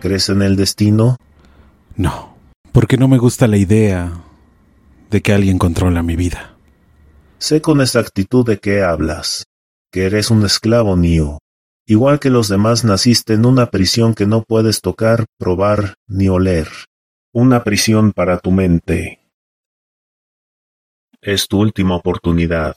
¿Crees en el destino? No, porque no me gusta la idea de que alguien controla mi vida. Sé con exactitud de qué hablas, que eres un esclavo mío. Igual que los demás naciste en una prisión que no puedes tocar, probar ni oler. Una prisión para tu mente. Es tu última oportunidad.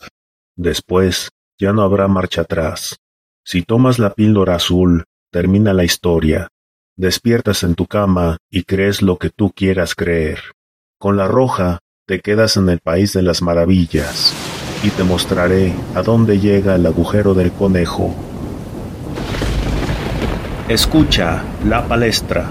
Después, ya no habrá marcha atrás. Si tomas la píldora azul, termina la historia. Despiertas en tu cama y crees lo que tú quieras creer. Con la roja, te quedas en el país de las maravillas, y te mostraré a dónde llega el agujero del conejo. Escucha la palestra.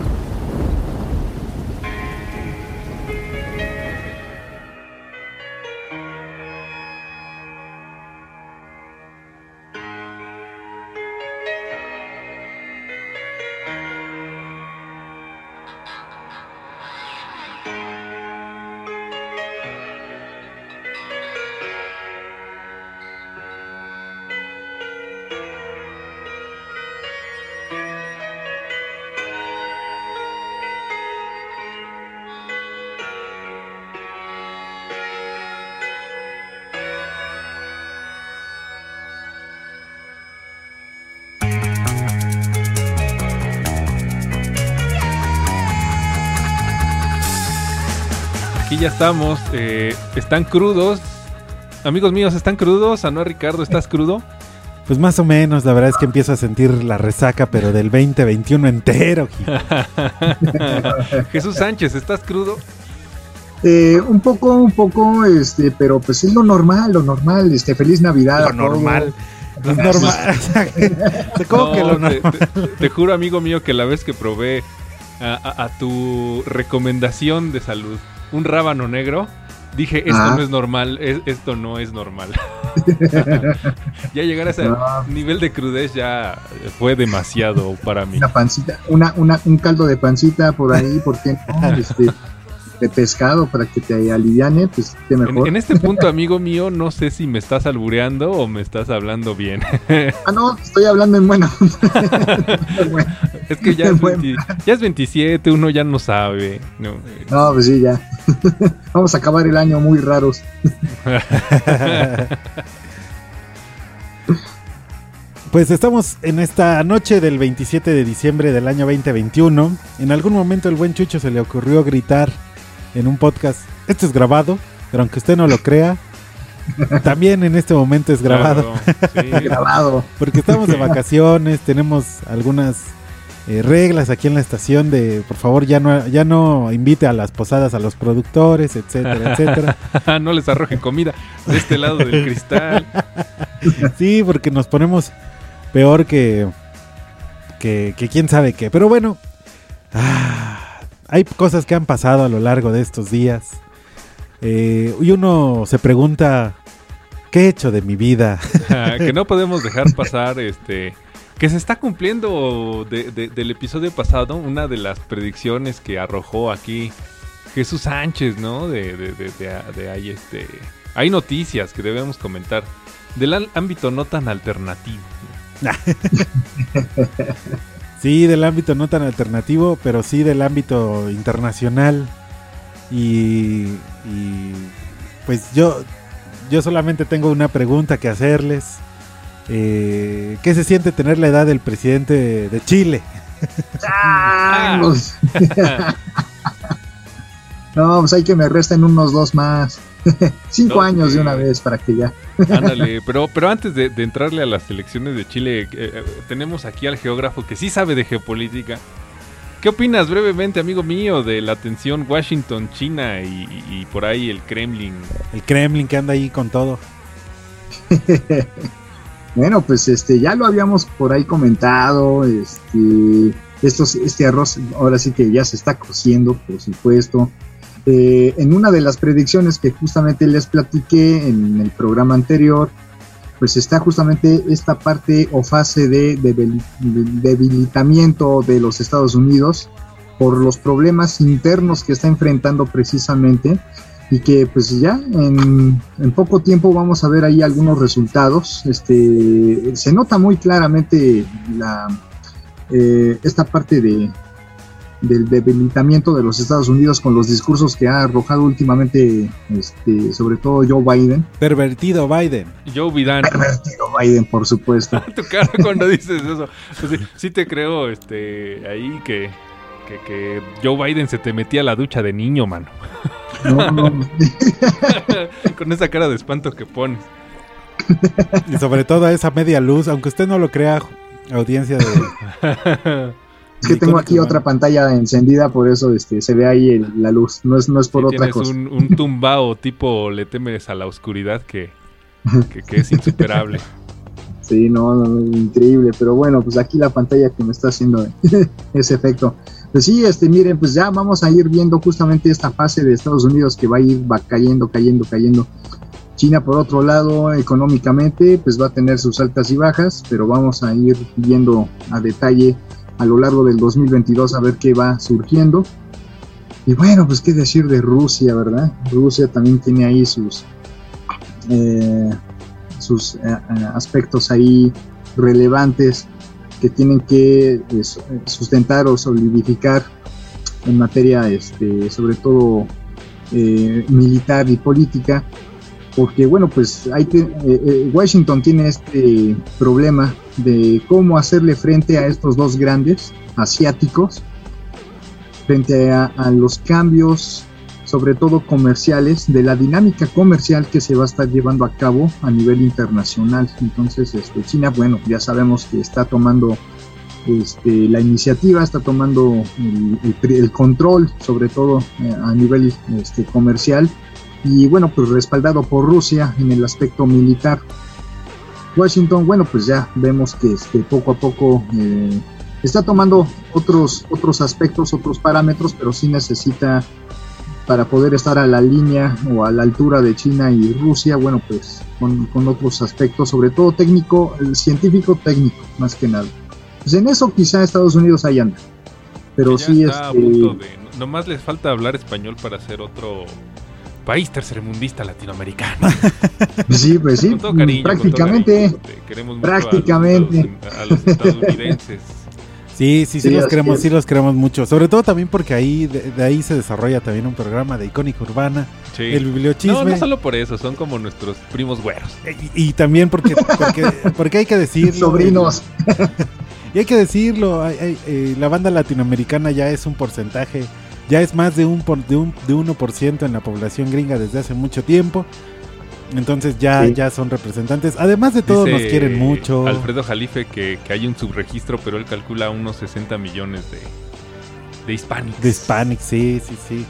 Ya estamos. Eh, están crudos. Amigos míos, ¿están crudos? ¿A no, Ricardo? ¿Estás crudo? Pues más o menos, la verdad es que empiezo a sentir la resaca, pero del 2021 entero. Jesús Sánchez, ¿estás crudo? Eh, un poco, un poco, este, pero pues es lo normal, lo normal, este, feliz Navidad. Lo normal. Lo normal. Te, juro, amigo mío, que la vez que probé a tu recomendación de salud, un rábano negro, dije, esto no es normal, esto no es normal. ya llegar a ese nivel de crudez ya fue demasiado para mí. Una pancita, una, una, un caldo de pancita por ahí, porque no? Este, de pescado para que te aliviane, pues qué mejor. En, este punto, amigo mío, no sé si me estás albureando o me estás hablando bien. ah, no, estoy hablando en buena. es que ya es, 27, uno ya no sabe. No, no pues sí, ya. Vamos a acabar el año muy raros. Pues estamos en esta noche del 27 de diciembre del año 2021. En algún momento el buen Chucho se le ocurrió gritar en un podcast. Esto es grabado, pero aunque usted no lo crea, también en este momento es grabado. grabado. Porque estamos de vacaciones, tenemos algunas eh, reglas aquí en la estación de por favor ya no ya no invite a las posadas a los productores, etcétera, etcétera. no les arroje comida de este lado del cristal. sí, porque nos ponemos peor que que, que quién sabe qué. Pero bueno, ah, hay cosas que han pasado a lo largo de estos días. Eh, y uno se pregunta, ¿qué he hecho de mi vida? que no podemos dejar pasar, este, que se está cumpliendo del episodio pasado una de las predicciones que arrojó aquí Jesús Sánchez, ¿no? De, de, ahí, este, hay noticias que debemos comentar del ámbito no tan alternativo. Sí, del ámbito no tan alternativo, pero sí del ámbito internacional. Y, pues yo, yo solamente tengo una pregunta que hacerles. Eh, ¿Qué se siente tener la edad del presidente de Chile? Ah, no, pues hay que me resten unos dos más. Cinco años de una vez para que ya. Ándale, pero, pero antes de, entrarle a las elecciones de Chile, eh, eh, tenemos aquí al geógrafo que sí sabe de geopolítica. ¿Qué opinas brevemente, amigo mío, de la tensión Washington-China y, por ahí el Kremlin? El Kremlin que anda ahí con todo. bueno, pues este ya lo habíamos por ahí comentado. Este, estos, este arroz ahora sí que ya se está cociendo, por supuesto. Eh, en una de las predicciones que justamente les platiqué en el programa anterior, pues está justamente esta parte o fase de, debilitamiento de los Estados Unidos por los problemas internos que está enfrentando precisamente y que pues ya en, poco tiempo vamos a ver ahí algunos resultados. Este, se nota muy claramente la, eh, esta parte de, del debilitamiento de los Estados Unidos con los discursos que ha arrojado últimamente, este, sobre todo Joe Biden. Pervertido Biden. Joe Biden. Pervertido Biden, por supuesto. tu cara cuando dices eso. Pues sí, sí, te creo, este, ahí que, que, que, Joe Biden se te metía a la ducha de niño, mano. No, no. Con esa cara de espanto que pones. Y sobre todo a esa media luz, aunque usted no lo crea, audiencia de... Es que tengo aquí otra pantalla encendida, por eso este, se ve ahí el, la luz. No es, no es por otra cosa. Un, un tumbao tipo le temes a la oscuridad que, que, que es insuperable. Sí, no, no, increíble. Pero bueno, pues aquí la pantalla que me está haciendo ese efecto. Pues sí, este, miren, pues ya vamos a ir viendo justamente esta fase de Estados Unidos que va a ir va cayendo, cayendo, cayendo. China, por otro lado, económicamente, pues va a tener sus altas y bajas, pero vamos a ir viendo a detalle a lo largo del 2022 a ver qué va surgiendo. Y bueno, pues qué decir de Rusia, ¿verdad? Rusia también tiene ahí sus, eh, sus eh, aspectos ahí relevantes que tienen que eh, sustentar o solidificar en materia, este, sobre todo eh, militar y política, porque bueno, pues hay eh, Washington tiene este problema de cómo hacerle frente a estos dos grandes asiáticos, frente a los cambios sobre todo comerciales, de la dinámica comercial que se va a estar llevando a cabo a nivel internacional. Entonces, este, China, bueno, ya sabemos que está tomando este, la iniciativa, está tomando el, control, sobre todo eh, a nivel este, comercial, y bueno, pues respaldado por Rusia en el aspecto militar. Washington, bueno, pues ya vemos que este, poco a poco eh, está tomando otros, otros aspectos, otros parámetros, pero sí necesita para poder estar a la línea o a la altura de China y Rusia, bueno, pues con, con otros aspectos, sobre todo técnico, el científico técnico, más que nada. Pues en eso quizá Estados Unidos ahí anda. Pero sí está este... de, nomás les falta hablar español para ser otro país tercermundista latinoamericano. Sí, pues sí, cariño, prácticamente. Prácticamente. A los, a los estadounidenses. Sí, sí, sí, sí los queremos, sí los queremos mucho. Sobre todo también porque ahí de, de, ahí se desarrolla también un programa de icónica urbana, sí. el bibliochisme. No, no solo por eso, son como nuestros primos güeros. Y, y también porque, porque, porque hay que decirlo. Sobrinos. Y hay que decirlo, hay, hay, eh, la banda latinoamericana ya es un porcentaje, ya es más de un, por, de un de 1% en la población gringa desde hace mucho tiempo. Entonces ya, sí. ya son representantes. Además de todo, Dice nos quieren mucho. Alfredo Jalife que, que, hay un subregistro, pero él calcula unos 60 millones de, de hispanics. De hispanics, sí, sí, sí.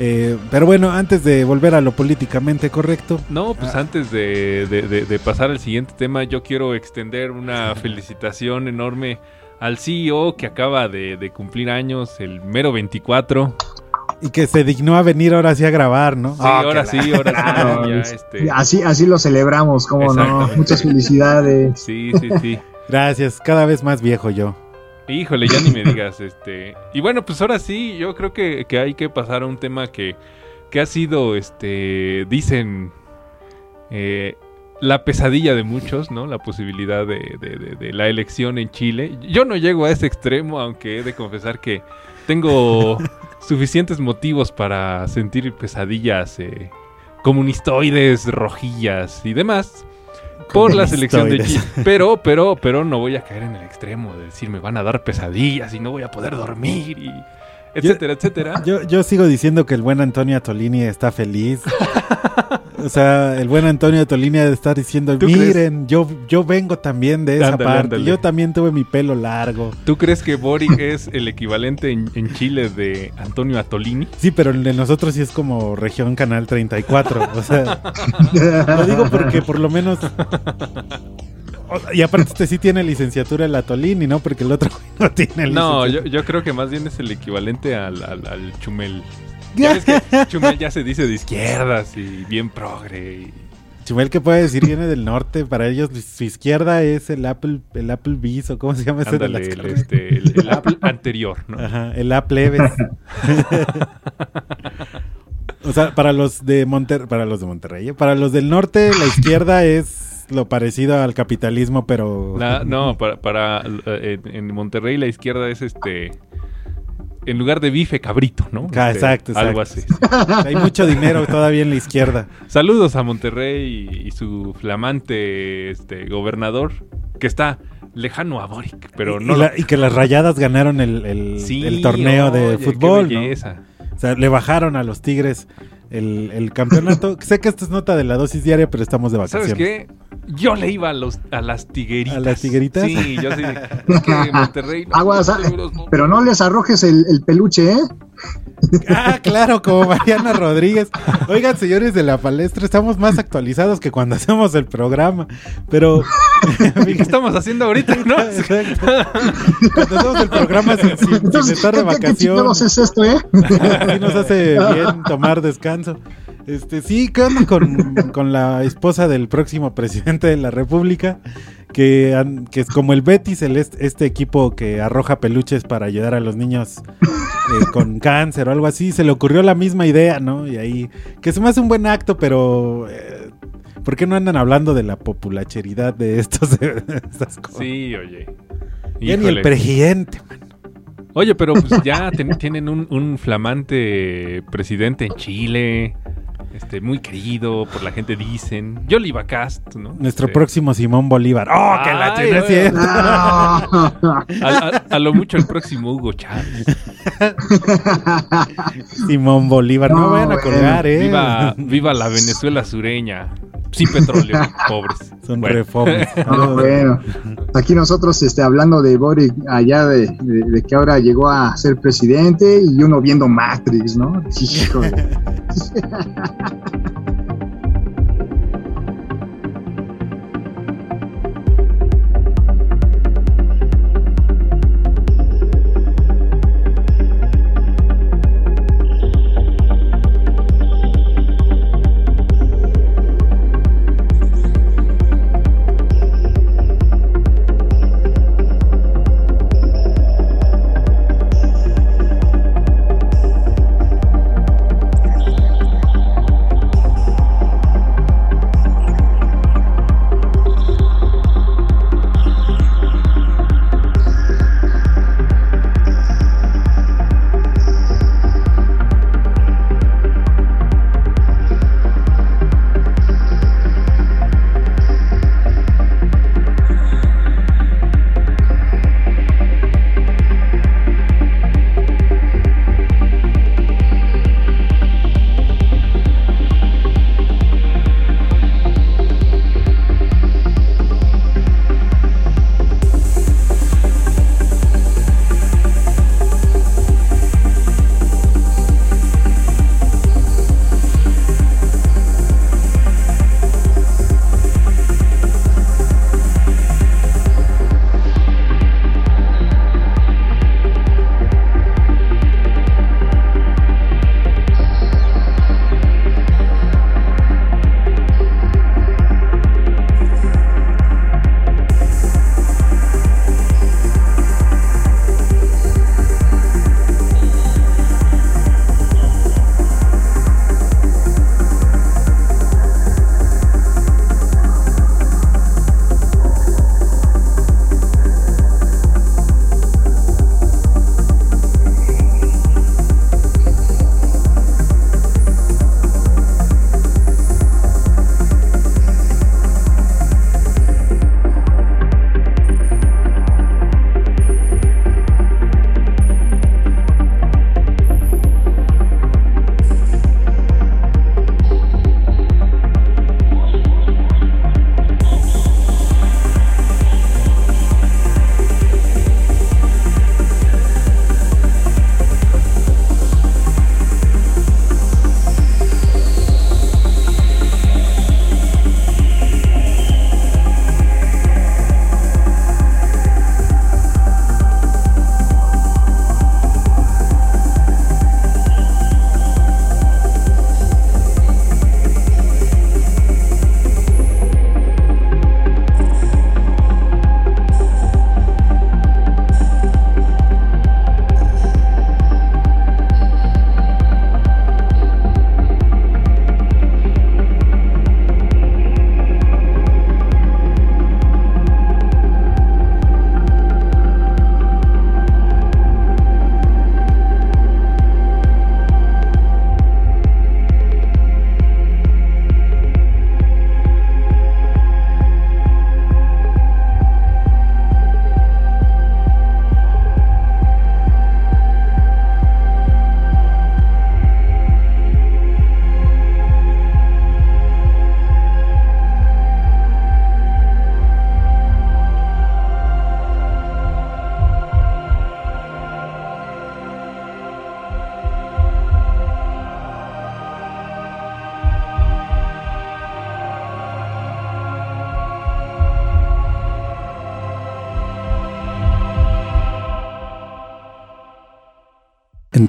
Eh, pero bueno, antes de volver a lo políticamente correcto. No, pues ah. antes de, de, de, de, pasar al siguiente tema, yo quiero extender una felicitación enorme al CEO que acaba de, cumplir años, el mero 24. Y que se dignó a venir ahora sí a grabar, ¿no? Sí, oh, ahora sí, ahora claro, sí. Ya, este... así, así lo celebramos, como no. Muchas felicidades. Sí, sí, sí. Gracias, cada vez más viejo yo. Híjole, ya ni me digas, este. Y bueno, pues ahora sí, yo creo que, que hay que pasar a un tema que, que ha sido, este, dicen, eh, la pesadilla de muchos, ¿no? La posibilidad de, de, de, de, la elección en Chile. Yo no llego a ese extremo, aunque he de confesar que tengo suficientes motivos para sentir pesadillas eh, comunistoides, rojillas y demás por la selección de Chile. Pero, pero, pero no voy a caer en el extremo de decir me van a dar pesadillas y no voy a poder dormir y etcétera, yo, etcétera. Yo, yo sigo diciendo que el buen Antonio Atolini está feliz. o sea, el buen Antonio Atolini de estar diciendo, miren, yo, yo vengo también de esa ándale, parte. Ándale. Yo también tuve mi pelo largo. ¿Tú crees que Boric es el equivalente en, en, Chile de Antonio Atolini? Sí, pero el de nosotros sí es como región Canal 34. O sea, lo digo porque por lo menos y aparte este sí tiene licenciatura en la Tolini, ¿no? Porque el otro no tiene No, yo, yo, creo que más bien es el equivalente al, al, al Chumel. Ya ves que Chumel ya se dice de izquierdas y bien progre. Y... Chumel que puede decir viene del norte, para ellos su izquierda es el Apple, el Apple Bis o cómo se llama ese Ándale, de las el, este, el, el Apple anterior, ¿no? Ajá, el Apple Eves. o sea, para los de Monterrey, para los de Monterrey, ¿eh? para los del norte la izquierda es lo parecido al capitalismo, pero... La, no, para, para eh, en Monterrey la izquierda es este... en lugar de bife, cabrito, ¿no? Ah, Este, exacto, exacto. Algo así. Hay mucho dinero todavía en la izquierda. Saludos a Monterrey y, y su flamante este, gobernador, que está lejano a Boric, pero y, no... y la- y que las rayadas ganaron el, el- Sí, el torneo de qué fútbol. ¿no? belleza. O sea, le bajaron a los Tigres el, el campeonato. sé que esto es nota de la dosis diaria, pero estamos de ¿Sabes vacaciones. qué? Yo le iba a, los, a las tigueritas. ¿A las tigueritas? Sí, yo sí. Es que Monterrey... no, Aguas, ah, seguros no. Pero no les arrojes el, el peluche, ¿eh? Ah, claro, como Mariana Rodríguez. Oigan, señores de la palestra, estamos más actualizados que cuando hacemos el programa. Pero. ¿Y qué estamos haciendo ahorita, no? Exacto. Cuando hacemos el programa sin, sin- sin Entonces, estar de ¿qué, qué, qué vacaciones. es esto, eh? Nos hace bien tomar descanso. Este, sí, ¿qué onda con, con la esposa del próximo presidente de la República? Que, que es como el Betis, el est- este equipo que arroja peluches para ayudar a los niños eh, con cáncer o algo así. Se le ocurrió la misma idea, ¿no? Y ahí, que se me hace un buen acto, pero eh, ¿por qué no andan hablando de la populacheridad de estos de estas cosas? Sí, oye. Ya ni el presidente, man. Oye, pero pues ya ten- tienen un, un flamante presidente en Chile, este, muy querido por la gente, dicen. Yoliva Cast, ¿no? Nuestro Este, próximo Simón Bolívar. ¡Oh, que la Ay, tiene oye. cierto! No. A, a- a lo mucho el próximo Hugo Chávez. Simón Bolívar, no, No, vayan a colgar, ¿eh? Viva, viva la Venezuela sureña. Sin petróleo, pobres. Son Bueno. No, bueno, aquí nosotros este, hablando de Boric allá de, de- de que ahora llegó a ser presidente y uno viendo Matrix, ¿no? Híjole. ha ha ha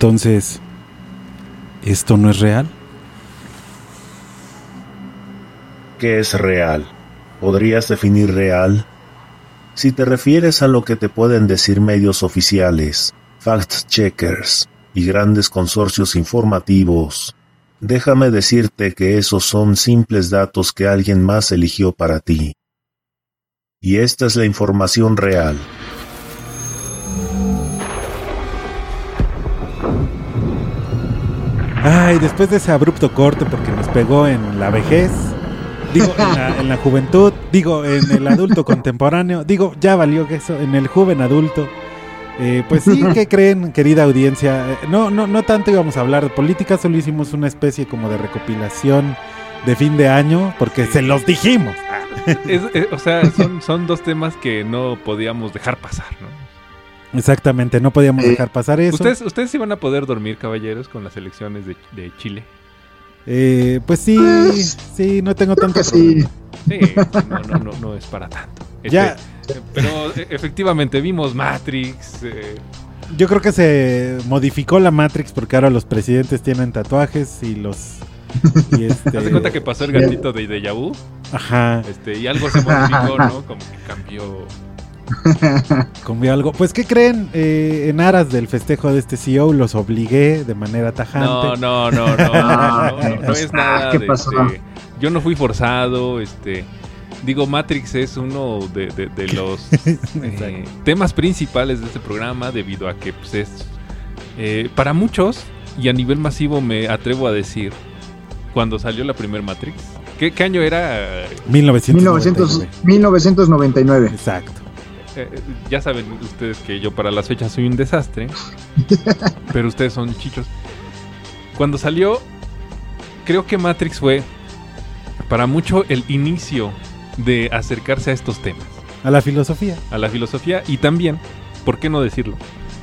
Entonces, ¿esto no es real? ¿Qué es real? ¿Podrías definir real? Si te refieres a lo que te pueden decir medios oficiales, fact-checkers y grandes consorcios informativos, déjame decirte que esos son simples datos que alguien más eligió para ti. Y esta es la información real. Ay, después de ese abrupto corte porque nos pegó en la vejez, digo, en la, en la juventud, digo, en el adulto contemporáneo, digo, ya valió que eso, en el joven adulto. Eh, pues sí, ¿qué creen, querida audiencia? Eh, No, no, no tanto íbamos a hablar de política, solo hicimos una especie como de recopilación de fin de año, porque se los dijimos. Es- es- o sea, son, son dos temas que no podíamos dejar pasar, ¿no? Exactamente, no podíamos Eh, dejar pasar eso. ¿Ustedes, ¿Ustedes iban a poder dormir, caballeros, con las elecciones de, de Chile? Eh, pues sí, Pues, sí, no tengo tanto sí. Sí, no, no, no, no es para tanto. Este, Ya, Pero e- efectivamente vimos Matrix. eh, yo creo que se modificó la Matrix porque ahora los presidentes tienen tatuajes y los... Y este, ¿Haz de cuenta que pasó el gatito de Deja Vu? Ajá, Este, y algo se modificó, ¿no? Como que cambió. Comió algo. Pues, ¿qué creen? Eh, en aras del festejo de este CEO los obligué de manera tajante. No, no, no, no, no, no, es nada ¿Qué de pasó? este, Yo no fui forzado, este. Digo, Matrix es uno de, de- de los eh, temas principales de este programa debido a que pues, es eh, para muchos y a nivel masivo me atrevo a decir cuando salió la primer Matrix. ¿Qué, qué año era? 1999. 1900 1999. Exacto. Eh, ya saben ustedes que yo para las fechas soy un desastre, pero ustedes son chichos. Cuando salió, creo que Matrix fue para mucho el inicio de acercarse a estos temas, A la filosofía. a la filosofía y también, ¿por qué no decirlo?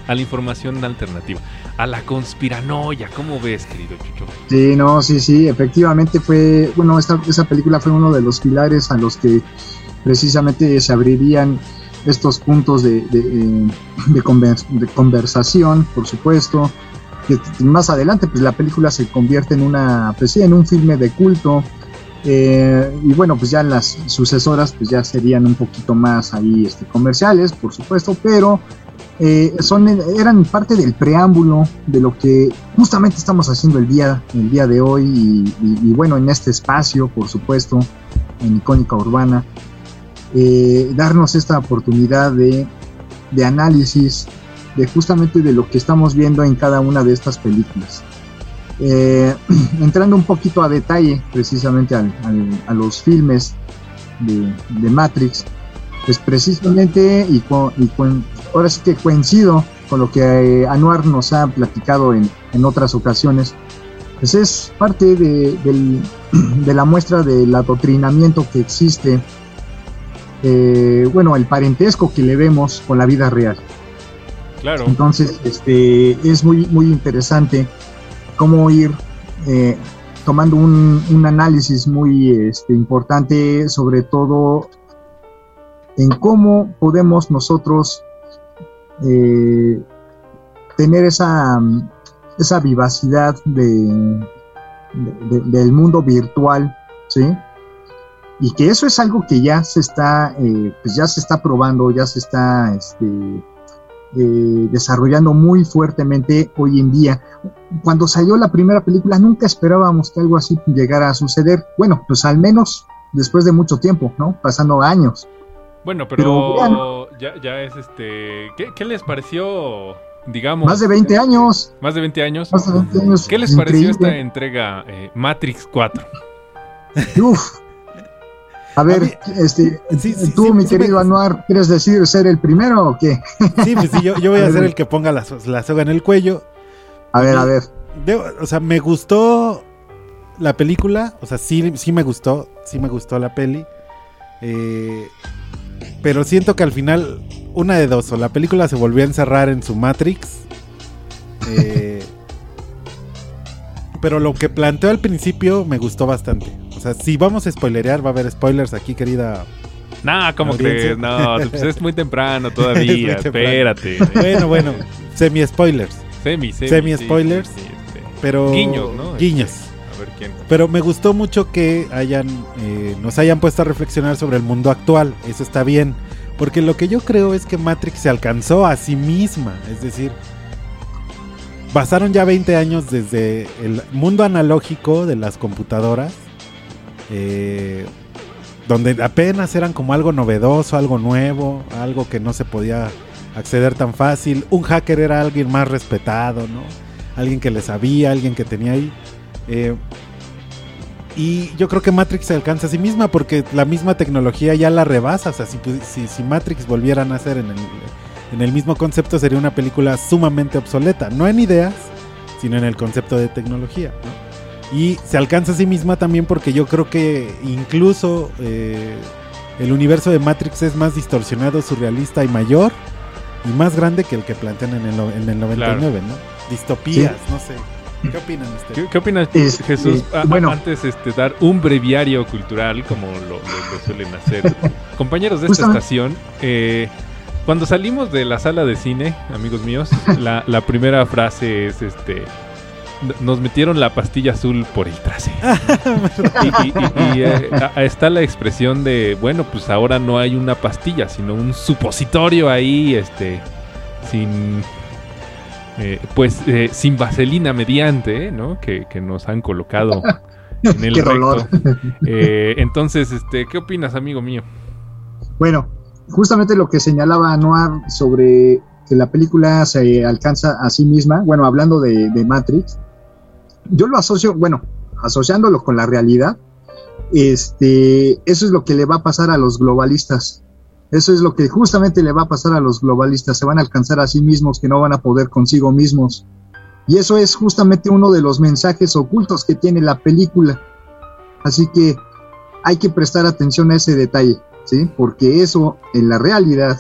A la información alternativa, a la conspiranoia. ¿Cómo ves, querido Chucho? Sí, no, sí, sí, efectivamente fue, bueno, esta, esa película fue uno de los pilares a los que precisamente se abrirían estos puntos de, eh, de conver- de conversación, por supuesto. Que más adelante, pues la película se convierte en una, pues sí, en un filme de culto. eh, y bueno, pues ya las sucesoras, pues ya serían un poquito más ahí este, comerciales, por supuesto, pero eh, son, eran parte del preámbulo de lo que justamente estamos haciendo el día, el día de hoy y, y- y bueno, en este espacio, por supuesto, en Icónica Urbana, eh, darnos esta oportunidad de, análisis de justamente de lo que estamos viendo en cada una de estas películas. Eh, entrando un poquito a detalle precisamente a los filmes de, de Matrix, pues precisamente y, co- y con- ahora sí que coincido con lo que eh, Anuar nos ha platicado en, en otras ocasiones, pues es parte de la muestra del adoctrinamiento que existe, eh, bueno, el parentesco que le vemos con la vida real. Claro. Entonces, este, es muy, muy interesante cómo ir eh, tomando un, un análisis muy este, importante, sobre todo en cómo podemos nosotros eh, tener esa, esa vivacidad de, de- del mundo virtual, ¿sí? Y que eso es algo que ya se está, eh, pues ya se está probando, ya se está, este, eh, desarrollando muy fuertemente hoy en día. Cuando salió la primera película nunca esperábamos que algo así llegara a suceder. Bueno, pues al menos después de mucho tiempo, ¿no? Pasando años. Bueno, Pero pero ya, ya es este. ¿qué, qué les pareció? Digamos. Más de 20 años. Más de 20 años. Más de 20 años. ¿Qué les pareció esta entrega eh, Matrix 4? Uf. A ver, A mí- este, Sí, sí, tú, sí, mi querido Anuar, ¿quieres decir ser el primero o qué? Sí, pues sí, yo, yo voy a ser el que ponga la, la soga en el cuello. A ver, a ver. Debo- o sea, me gustó la película. O sea, sí, sí me gustó. Sí me gustó la peli. Eh, pero siento que al final, una de dos. O la película se volvió a encerrar en su Matrix. eh, pero lo que planteó al principio me gustó bastante. O sea, si vamos a spoilerear, va a haber spoilers aquí, querida. No, ¿cómo Audiencia. crees? No, pues es muy temprano Es todavía. muy temprano. Espérate. Bueno, bueno, semi-spoilers. Semi, semi. Semi sí, spoilers. sí, sí, este, pero Guiños, ¿no? Guiños. A ver quién. Pero me gustó mucho que hayan eh, nos hayan puesto a reflexionar sobre el mundo actual. Eso está bien. Porque lo que yo creo es que Matrix se alcanzó a sí misma. Es decir, pasaron ya 20 años desde el mundo analógico de las computadoras. Eh, donde apenas eran como algo novedoso, algo nuevo, algo que no se podía acceder tan fácil. Un hacker era alguien más respetado, ¿no? Alguien que le sabía, alguien que tenía ahí. Eh, y yo creo que Matrix se alcanza a sí misma porque la misma tecnología ya la rebasa. O sea, si, Matrix volviera a nacer en el, en el mismo concepto, sería una película sumamente obsoleta. No en ideas, sino en el concepto de tecnología. ¿no? Y se alcanza a sí misma también porque yo creo que incluso eh, el universo de Matrix es más distorsionado, surrealista y mayor y más grande que el que plantean en el, en el 99, ¿no? Distopías, no sé. ¿Qué opinan ustedes? ¿Qué, qué opinas, Este, Jesús? Ah, bueno. antes este, dar un breviario cultural, como lo, lo- lo suelen hacer compañeros de esta Justamente. estación. eh, cuando salimos de la sala de cine, amigos míos, la, la primera frase es este. "N- Nos metieron la pastilla azul por el trasero. y y- y- y, eh, está la expresión de, bueno, pues ahora no hay una pastilla, sino un supositorio ahí, este, sin, eh, pues, eh, sin vaselina mediante, ¿no? Que, que nos han colocado en el Qué recto. Eh, entonces, este, ¿qué opinas, amigo mío? Bueno, justamente lo que señalaba Noir sobre que la película se alcanza a sí misma, bueno, hablando de, de Matrix, yo lo asocio, bueno, asociándolo con la realidad, este, eso es lo que le va a pasar a los globalistas. Eso es lo que justamente le va a pasar a los globalistas. Se van a alcanzar a sí mismos que no van a poder consigo mismos. Y eso es justamente uno de los mensajes ocultos que tiene la película. Así que hay que prestar atención a ese detalle. ¿sí? Porque eso en la realidad,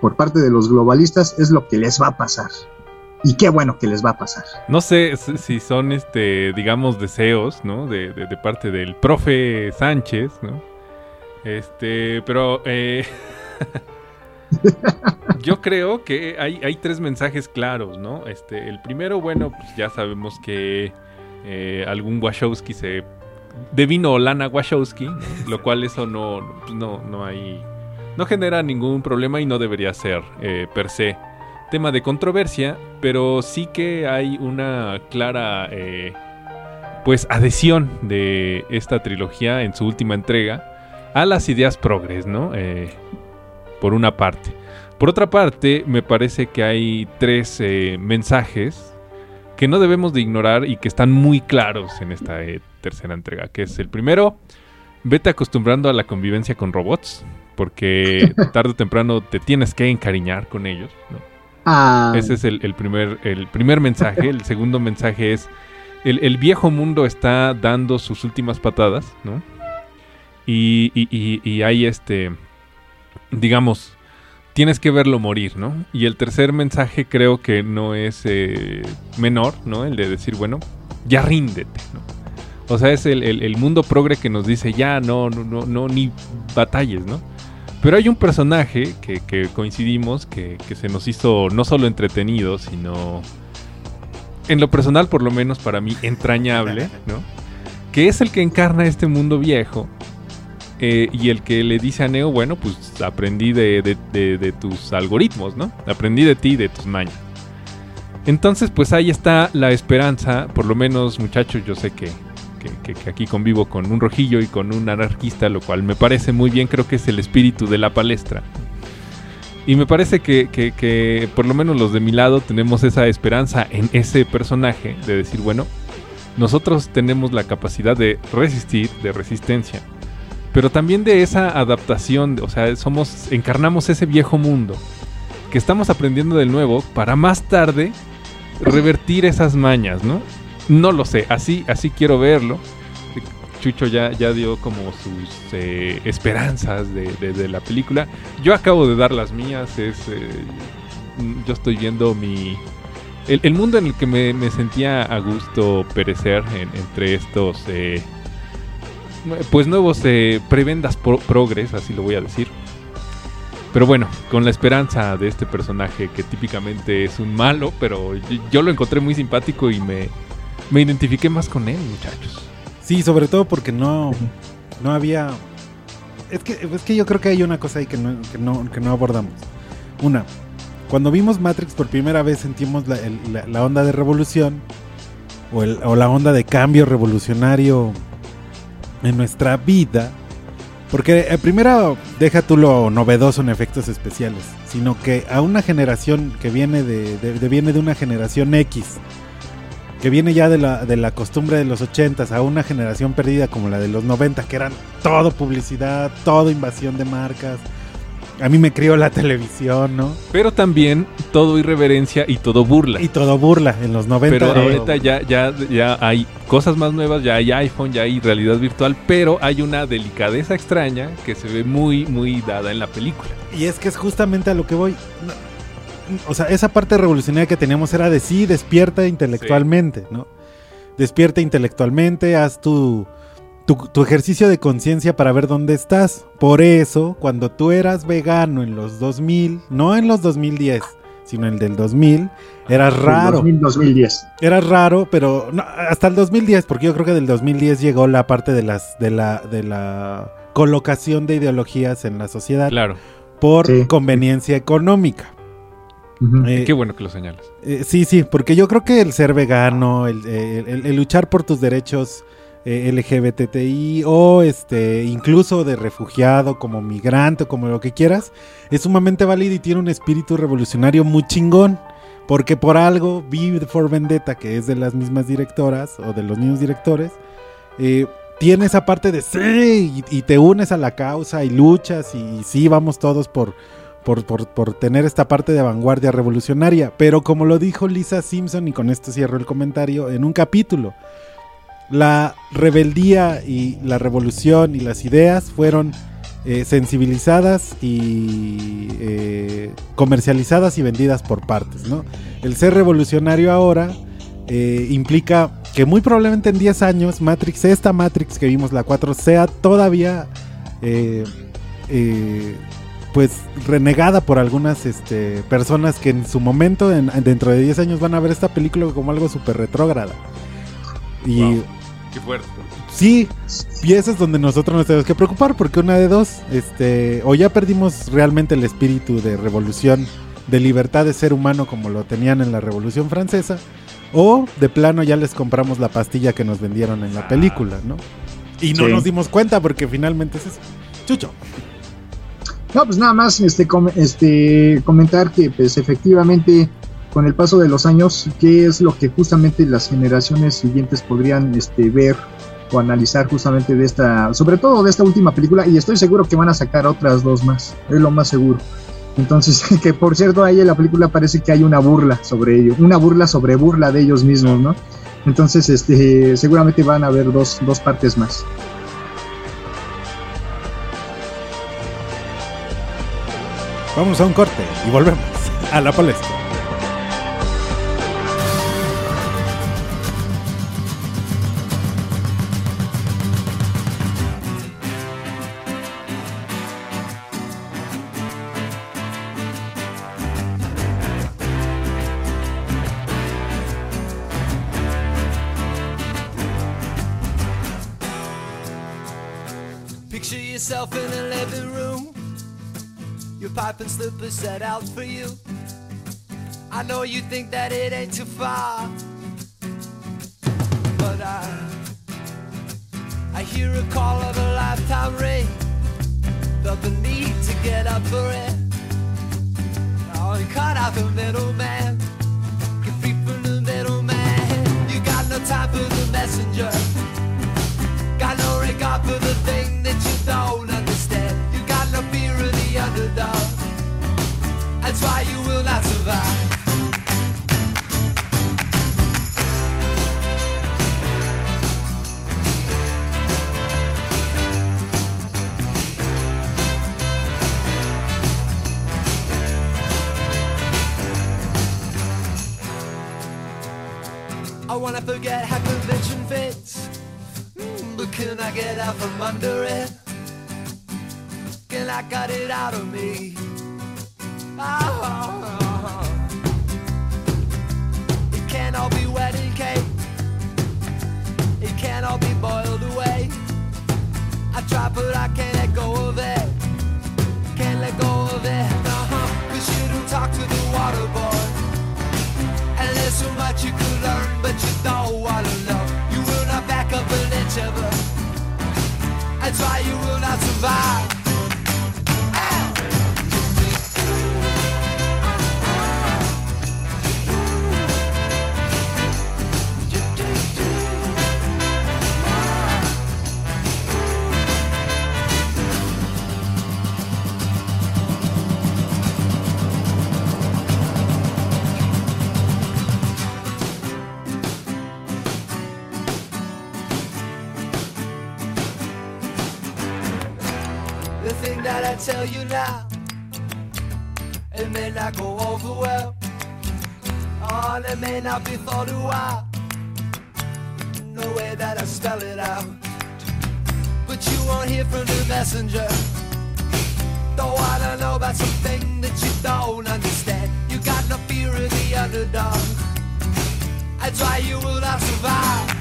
por parte de los globalistas, es lo que les va a pasar. Y qué bueno que les va a pasar. No sé si- son, este, digamos, deseos, ¿no? De, parte del profe Sánchez, ¿no? Este, pero eh, yo creo que hay, hay tres mensajes claros, ¿no? Este, el primero, bueno, pues ya sabemos que eh, algún Wachowski se devino Lana Wachowski, lo cual eso no, pues no, no hay, no genera ningún problema y no debería ser eh, per se tema de controversia, pero sí que hay una clara eh, pues adhesión de esta trilogía en su última entrega a las ideas progres, ¿no? Eh, por una parte. Por otra parte, me parece que hay tres eh, mensajes que no debemos de ignorar y que están muy claros en esta eh, tercera entrega, que es el primero, vete acostumbrando a la convivencia con robots, porque tarde o temprano te tienes que encariñar con ellos, ¿no? Ah, Ese es el, primer, el primer mensaje. El segundo mensaje es, el, el viejo mundo está dando sus últimas patadas, ¿no? Y, y, y- y hay este, digamos, tienes que verlo morir, ¿no? Y el tercer mensaje creo que no es eh, menor, ¿no? El de decir, bueno, ya ríndete, ¿no? O sea, es el, el- el mundo progre que nos dice, ya, no, no, no, no, ni batalles, ¿no? Pero hay un personaje que, que coincidimos que, que se nos hizo no solo entretenido, sino en lo personal, por lo menos para mí, entrañable, ¿no? Que es el que encarna este mundo viejo eh, y el que le dice a Neo, bueno, pues aprendí de, de- de- de tus algoritmos, ¿no? Aprendí de ti, de tus mañas. Entonces, pues ahí está la esperanza, por lo menos muchachos, yo sé que, que- aquí convivo con un rojillo y con un anarquista, lo cual me parece muy bien, creo que es el espíritu de la palestra. Y me parece que, que- que por lo menos los de mi lado tenemos esa esperanza en ese personaje de decir, bueno, nosotros tenemos la capacidad de resistir, de resistencia, pero también de esa adaptación, o sea, somos, encarnamos ese viejo mundo que estamos aprendiendo del nuevo para más tarde revertir esas mañas, ¿no? No lo sé, así, así quiero verlo. Chucho ya, ya dio como sus eh, esperanzas de, de- la película. Yo acabo de dar las mías, es, eh, yo estoy viendo mi... El, el mundo en el que me, me sentía a gusto perecer en- entre estos... eh, pues nuevos eh, prebendas pro- progres, así lo voy a decir. Pero bueno, con la esperanza de este personaje que típicamente es un malo, pero yo lo encontré muy simpático y me, me identifiqué más con él, muchachos. Sí, sobre todo porque no, no había... Es que, es que yo creo que hay una cosa ahí que no, que no, que no abordamos. Una, cuando vimos Matrix por primera vez sentimos la, onda de revolución o la onda de cambio revolucionario en nuestra vida. Porque eh, primero deja tú lo novedoso en efectos especiales, sino que a una generación que viene de, de- de- viene de una generación X, que viene ya de la, de la costumbre de los 80s, a una generación perdida como la de los 90, que eran todo publicidad, todo invasión de marcas. A mí me crió la televisión, ¿no? Pero también todo irreverencia y todo burla. Y todo burla en los 90. Pero ahorita ya, ya, ya hay cosas más nuevas, ya hay iPhone, ya hay realidad virtual, pero hay una delicadeza extraña que se ve muy, muy dada en la película. Y es que es justamente a lo que voy. O sea, esa parte revolucionaria que teníamos era de sí, despierta intelectualmente, ¿no? Despierta intelectualmente, haz tu, tu, tu ejercicio de conciencia para ver dónde estás. Por eso, cuando tú eras vegano en los 2000, no en los 2010, sino en el del 2000, eras raro. 2000, 2010. Era raro, pero no, hasta el 2010, porque yo creo que del 2010 llegó la parte de las de la de la colocación de ideologías en la sociedad Claro, por Sí. conveniencia económica. Eh, qué bueno que lo señalas. eh, sí, sí, porque yo creo que el ser vegano, el, el- el- el luchar por tus derechos eh, LGBTI o este incluso de refugiado como migrante o como lo que quieras, es sumamente válido y tiene un espíritu revolucionario muy chingón. Porque por algo, V for Vendetta, que es de las mismas directoras o de los mismos directores, eh, tiene esa parte de sí, y, y te unes a la causa y luchas y, sí, vamos todos por, por, tener esta parte de vanguardia revolucionaria. Pero como lo dijo Lisa Simpson, y con esto cierro el comentario, en un capítulo, la rebeldía y la revolución y las ideas fueron eh, sensibilizadas y eh, comercializadas y vendidas por partes, ¿no? El ser revolucionario ahora eh, implica que muy probablemente en 10 años Matrix, esta Matrix que vimos la 4, sea todavía eh, eh, pues renegada por algunas este, personas que en su momento, en- dentro de 10 años, van a ver esta película como algo súper retrógrada. Y Wow. Qué fuerte. sí, y eso es donde nosotros nos tenemos que preocupar, porque una de dos, este, o ya perdimos realmente el espíritu de revolución, de libertad de ser humano como lo tenían en la Revolución Francesa, o de plano ya les compramos la pastilla que nos vendieron en la película, ¿no? Y no Sí. nos dimos cuenta porque finalmente es eso. Chucho. No, pues nada más este, este, comentar que pues efectivamente con el paso de los años, qué es lo que justamente las generaciones siguientes podrían este, ver o analizar justamente de esta, sobre todo de esta última película, y estoy seguro que van a sacar otras dos más, es lo más seguro. Entonces, que por cierto, ahí en la película parece que hay una burla sobre ello, una burla sobre burla de ellos mismos, ¿no? Entonces, este, seguramente van a haber dos, dos partes más. Vamos a un corte y volvemos a la palestra. Slippers set out for you. I know you think that it ain't too far, but I, I hear a call of a lifetime ring. Felt the need to get up for it. Oh, you cut out the middleman, get free from the middleman. You got no time for the messenger. Got no regard for the thing I wanna forget how convention fits. Mm, But can I get out from under it? Can I cut it out of me? Ah, all be wedding cake. It can't all be boiled away. I try, but I can't let go of it. Can't let go of it. Uh-huh. Cause you don't talk to the water boy. And there's so much you could learn, but you don't wanna know. You will not back up an inch of it. That's why you will not survive. Tell you now, it may not go over well. Oh, and it may not be thought a while. No way that I spell it out. But you won't hear from the messenger. Though I Don't know about something that you don't understand. You got no fear of the underdog. That's why you will not survive.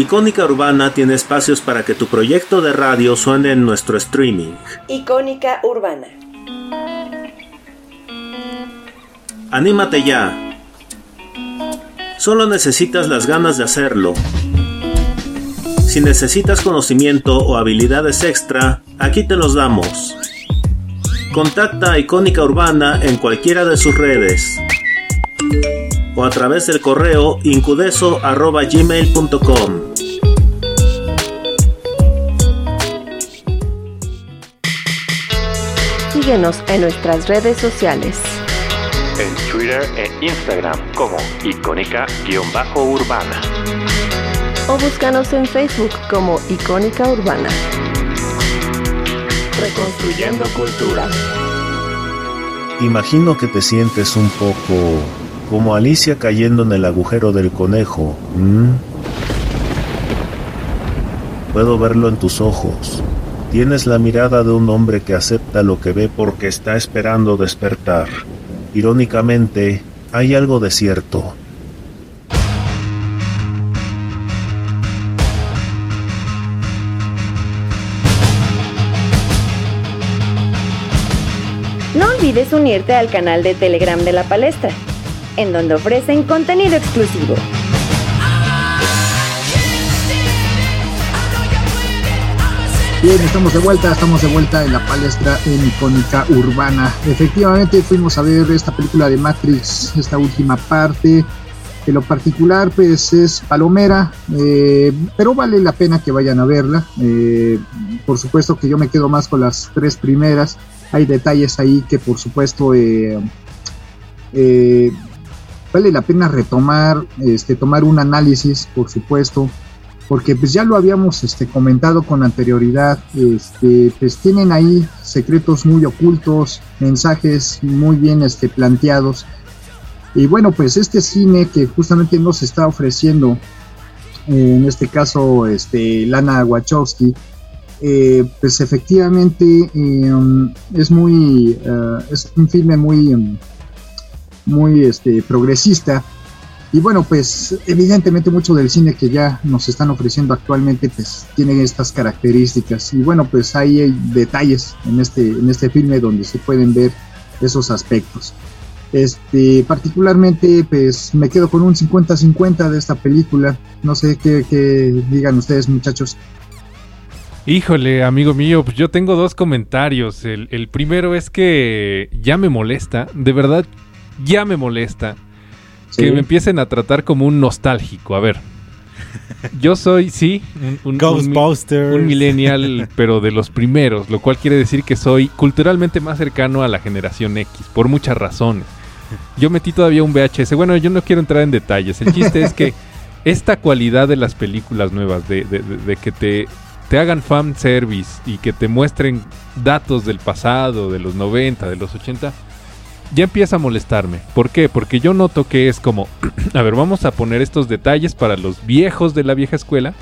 Icónica Urbana tiene espacios para que tu proyecto de radio suene en nuestro streaming. Icónica Urbana. Anímate ya. Solo necesitas las ganas de hacerlo. Si necesitas conocimiento o habilidades extra, aquí te los damos. Contacta a Icónica Urbana en cualquiera de sus redes o a través del correo incudeso.gmail.com. Síguenos en nuestras redes sociales. en Twitter e Instagram como icónica-urbana. O búscanos en Facebook como Icónica Urbana. Reconstruyendo cultura. Imagino que te sientes un poco como Alicia cayendo en el agujero del conejo. ¿m? Puedo verlo en tus ojos. Tienes la mirada de un hombre que acepta lo que ve porque está esperando despertar. Irónicamente, hay algo de cierto. No olvides unirte al canal de Telegram de la palestra, en donde ofrecen contenido exclusivo. Bien, estamos de vuelta, estamos de vuelta en la palestra en Icónica Urbana. Efectivamente fuimos a ver esta película de Matrix, esta última parte. En lo particular, pues es palomera, eh, pero vale la pena que vayan a verla. Eh, por supuesto que yo me quedo más con las tres primeras. Hay detalles ahí que por supuesto eh, vale la pena retomar, este, tomar un análisis, por supuesto, porque pues ya lo habíamos este, comentado con anterioridad, este, pues tienen ahí secretos muy ocultos, mensajes muy bien este, planteados. Y bueno, pues este cine que justamente nos está ofreciendo, en este caso este, Lana Wachowski, eh, pues efectivamente um, es muy, eh, es un filme muy, um, muy este, progresista. Y bueno, pues evidentemente mucho del cine que ya nos están ofreciendo actualmente pues tiene estas características. Y bueno, pues hay detalles en este, en este filme donde se pueden ver esos aspectos. Este, particularmente, pues me quedo con un 50-50 de esta película. No sé qué, digan ustedes, muchachos. Híjole, amigo mío, pues yo tengo dos comentarios. El primero es que ya me molesta, de verdad, ya me molesta Sí. que me empiecen a tratar como un nostálgico. A ver, yo soy, sí, un, un- un mi- Ghostbusters. un millennial, pero de los primeros, lo cual quiere decir que soy culturalmente más cercano a la generación X, por muchas razones. Yo metí todavía un VHS, bueno, yo no quiero entrar en detalles, el chiste es que esta cualidad de las películas nuevas, de, de- de- de que te, te hagan fan service y que te muestren datos del pasado, de los 90, de los 80, ya empieza a molestarme. ¿Por qué? Porque yo noto que es como, a ver, vamos a poner estos detalles para los viejos de la vieja escuela,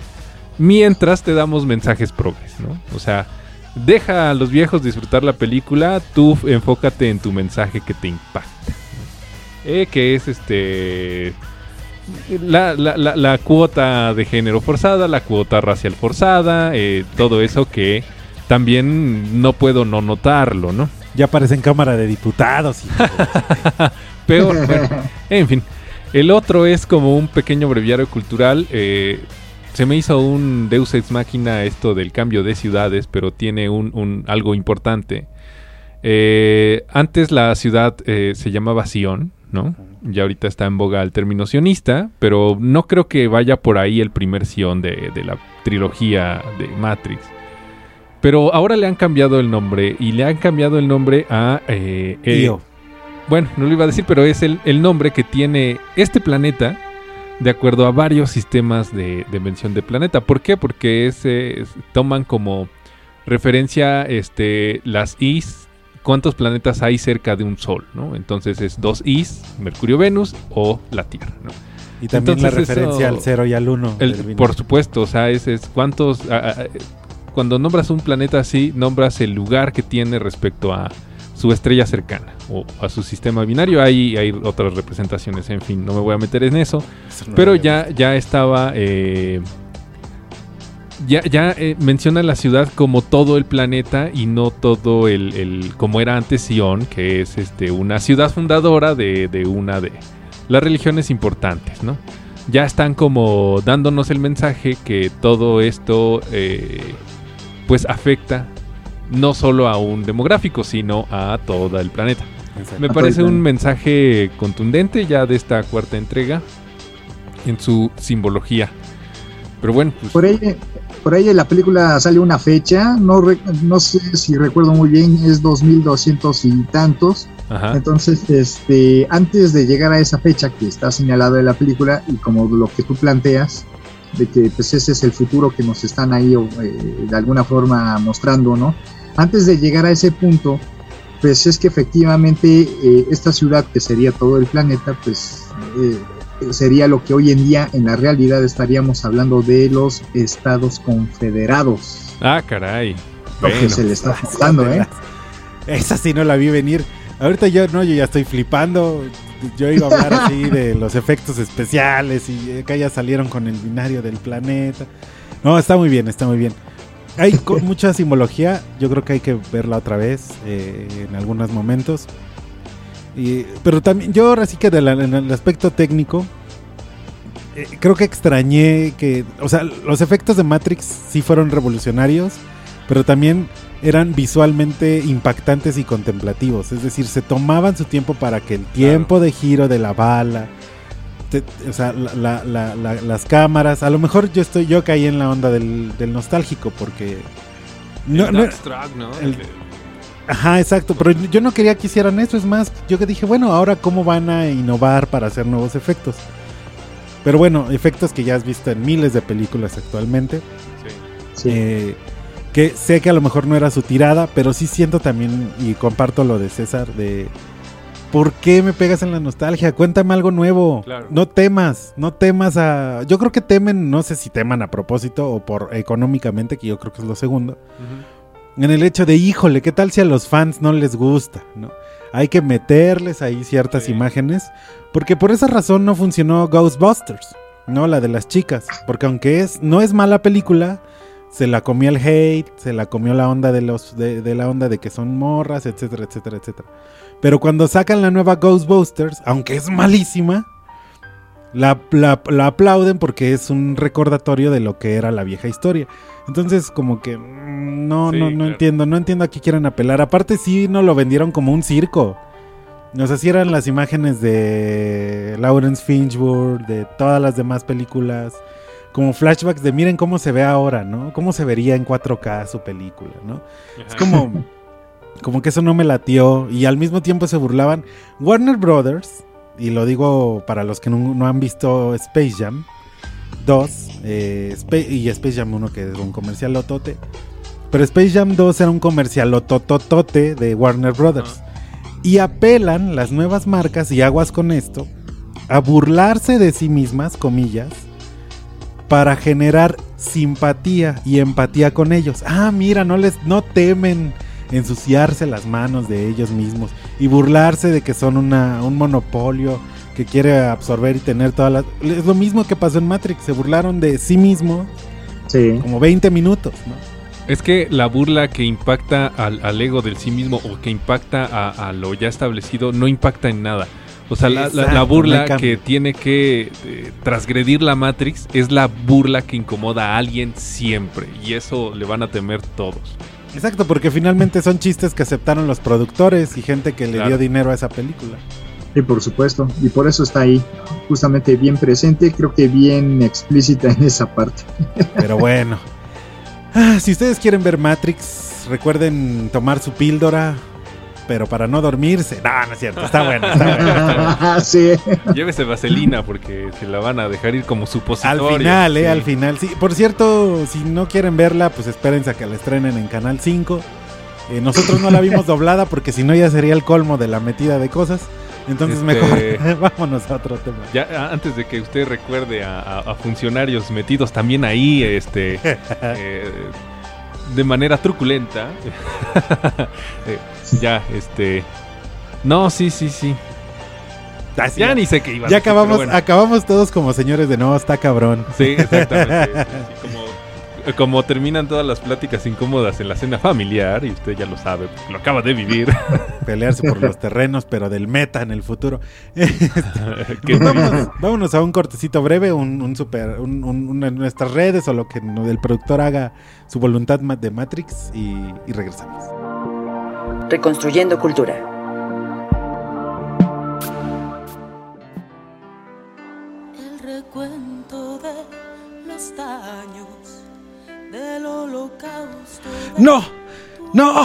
mientras te damos mensajes progres, ¿no? O sea, deja a los viejos disfrutar la película, tú enfócate en tu mensaje que te impacta. Eh, que es este... La cuota de género forzada, la cuota racial forzada, eh, todo eso que también no puedo no notarlo, ¿no? Ya aparecen cámara de diputados. y- Peor, bueno, en fin. El otro es como un pequeño breviario cultural. eh, se me hizo un Deus Ex Máquina esto del cambio de ciudades, pero tiene un, un- algo importante. Eh, antes la ciudad eh, se llamaba Sion, ¿no? Ya ahorita está en boga el término sionista, pero no creo que vaya por ahí el primer Sion de, de la trilogía de Matrix. Pero ahora le han cambiado el nombre y le han cambiado el nombre a... eh, eh, Io. bueno, no lo iba a decir, pero es el, el nombre que tiene este planeta de acuerdo a varios sistemas de, de mención de planeta. ¿Por qué? Porque es, eh, toman como referencia este, las Is, cuántos planetas hay cerca de un Sol, ¿no? Entonces es dos Is, Mercurio, Venus o la Tierra, ¿no? Y también la referencia eso- al 0 y al 1. El- por supuesto, o sea, es, es cuántos... a- a- cuando nombras un planeta así, nombras el lugar que tiene respecto a su estrella cercana o a su sistema binario. Hay, hay otras representaciones, en fin, no me voy a meter en eso. Pero ya, ya estaba... eh, ya ya eh, menciona la ciudad como todo el planeta y no todo el, el- como era antes Sion, que es este una ciudad fundadora de, de una de las religiones importantes, ¿no? Ya están como dándonos el mensaje que todo esto eh, pues afecta no solo a un demográfico, sino a todo el planeta. Me parece un mensaje contundente ya de esta cuarta entrega en su simbología. Pero bueno, pues, Por ahí, por ahí en la película sale una fecha, no, re- no sé si recuerdo muy bien, es 2200 y tantos. ajá. Entonces, este, antes de llegar a esa fecha que está señalada en la película y como lo que tú planteas, de que pues ese es el futuro que nos están ahí eh, de alguna forma mostrando, ¿no? Antes de llegar a ese punto, pues es que efectivamente eh, esta ciudad que sería todo el planeta, pues eh, sería lo que hoy en día en la realidad estaríamos hablando de los Estados Confederados. Ah, caray. Lo que se le está faltando, ¿eh? Esa sí no la vi venir. Ahorita yo no, yo ya estoy flipando. Yo iba a hablar así de los efectos especiales y acá ya salieron con el binario del planeta. No, está muy bien, está muy bien. Hay mucha simbología, yo creo que hay que verla otra vez eh, en algunos momentos. Y- pero también, yo ahora sí que de la- en el aspecto técnico, eh, creo que extrañé que, o sea, los efectos de Matrix sí fueron revolucionarios, pero también eran visualmente impactantes y contemplativos. Es decir, se tomaban su tiempo para que el tiempo de giro de la bala, te- o sea, la- la- la- la- las cámaras, a lo mejor yo estoy, yo caí en la onda del, del nostálgico porque... No, el no- ¿no? el- Ajá, exacto, pero yo no quería que hicieran eso, es más, yo que dije, bueno, ahora cómo van a innovar para hacer nuevos efectos. Pero bueno, efectos que ya has visto en miles de películas actualmente. Sí. Eh, que sé que a lo mejor no era su tirada, pero sí siento también, y comparto lo de César, de ¿por qué me pegas en la nostalgia? Cuéntame algo nuevo. Claro. No temas, no temas a... Yo creo que temen, no sé si teman a propósito o por económicamente, que yo creo que es lo segundo. En el hecho de, híjole, ¿qué tal si a los fans no les gusta? ¿no? Hay que meterles ahí ciertas Sí. imágenes, porque por esa razón no funcionó Ghostbusters, ¿no? La de las chicas, porque aunque es no es mala película, se la comió el hate, se la comió la onda de los de, de la onda de que son morras, etcétera, etcétera, etcétera. Pero cuando sacan la nueva Ghostbusters, aunque es malísima, la, la- la aplauden porque es un recordatorio de lo que era la vieja historia. Entonces, como que mm, no, Sí, no, no claro. entiendo, no entiendo a qué quieren apelar. Aparte, sí no lo vendieron como un circo. O sea, sí eran las imágenes de Lawrence Finchburg, de todas las demás películas, como flashbacks de miren cómo se ve ahora, ¿no? Cómo se vería en 4K su película, ¿no? Es como, como que eso no me latió. Y al mismo tiempo se burlaban. Warner Brothers, y lo digo para los que no, no han visto Space Jam 2 eh, y Space Jam 1, que es un comercial lotote. Pero Space Jam 2 era un comercial lotototote de Warner Brothers. Y apelan las nuevas marcas, y aguas con esto, a burlarse de sí mismas, comillas, para generar simpatía y empatía con ellos. Ah, mira, no les no temen ensuciarse las manos de ellos mismos y burlarse de que son una, un monopolio que quiere absorber y tener todas las... Es lo mismo que pasó en Matrix, se burlaron de sí mismo Sí. como 20 minutos, ¿no? Es que la burla que impacta al, al ego del sí mismo o que impacta a, a lo ya establecido no impacta en nada. O sea, la, la- no burla que tiene que eh, transgredir la Matrix es la burla que incomoda a alguien siempre. Y eso le van a temer todos. Exacto, porque finalmente son chistes que aceptaron los productores y gente que le dio dinero a esa película. Sí, por supuesto. Y por eso está ahí, justamente bien presente, creo que bien explícita en esa parte. Pero bueno. Ah, si ustedes quieren ver Matrix, recuerden tomar su píldora, pero para no dormirse. No, no es cierto, está bueno. Está bueno. sí. Llévese vaselina porque se la van a dejar ir como Al supositorio. final, eh, Sí. al final. Sí, por cierto, si no quieren verla, pues espérense a que la estrenen en Canal 5. Eh, nosotros no la vimos doblada porque si no ya sería el colmo de la metida de cosas. Entonces Este- mejor vámonos a otro tema. Ya antes de que usted recuerde a, a- a funcionarios metidos también ahí, este, eh, de manera truculenta, eh, ya, este, no, sí, sí, sí, Ah, sí, ya ya, ni sé qué iba. a ya decir, acabamos, bueno. acabamos todos como señores de no, está cabrón. Sí, exactamente. como, como terminan todas las pláticas incómodas en la cena familiar, y usted ya lo sabe, lo acaba de vivir. Pelearse por los terrenos, pero del meta en el futuro. Que- vámonos, vámonos a un cortecito breve, un, un super, un, un- una de nuestras redes o lo que el productor haga su voluntad de Matrix y, y regresamos. Reconstruyendo cultura. ¡No! ¡No!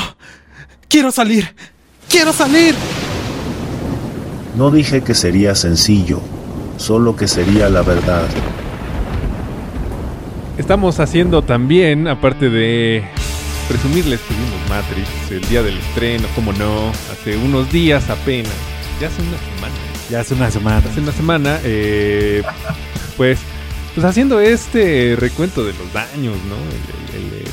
¡Quiero salir! ¡Quiero salir! No dije que sería sencillo, solo que sería la verdad. Estamos haciendo también, aparte de presumirles que vimos Matrix el día del estreno, como no, hace unos días apenas, ya hace una semana. Ya hace una semana. Hace una semana, eh, pues, pues haciendo este recuento de los daños, ¿no? El, el- el,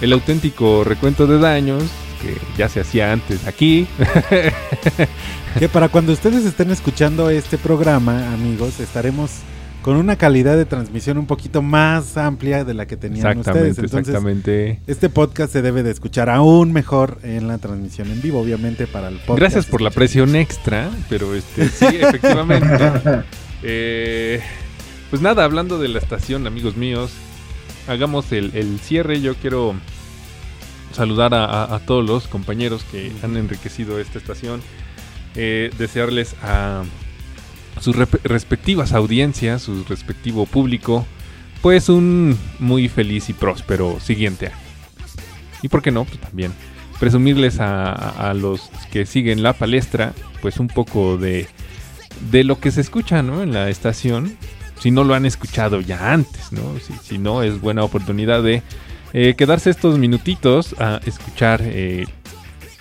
el auténtico recuento de daños que ya se hacía antes aquí. Que para cuando ustedes estén escuchando este programa, amigos, estaremos con una calidad de transmisión un poquito más amplia de la que tenían ustedes. exactamente, Entonces, exactamente. este podcast se debe de escuchar aún mejor en la transmisión en vivo, obviamente para el podcast. Gracias por la presión extra, pero este sí, efectivamente. Eh, pues nada, hablando de la estación, amigos míos, hagamos el, el cierre. Yo quiero saludar a, a- a todos los compañeros que han enriquecido esta estación. Eh, desearles a sus respectivas audiencias, su respectivo público, pues un muy feliz y próspero siguiente año. Y por qué no, pues también presumirles a, a- a los que siguen la palestra, pues un poco de, de lo que se escucha, ¿no? En la estación, si no lo han escuchado ya antes, ¿no? Si, si no, es buena oportunidad de eh, quedarse estos minutitos a escuchar, eh,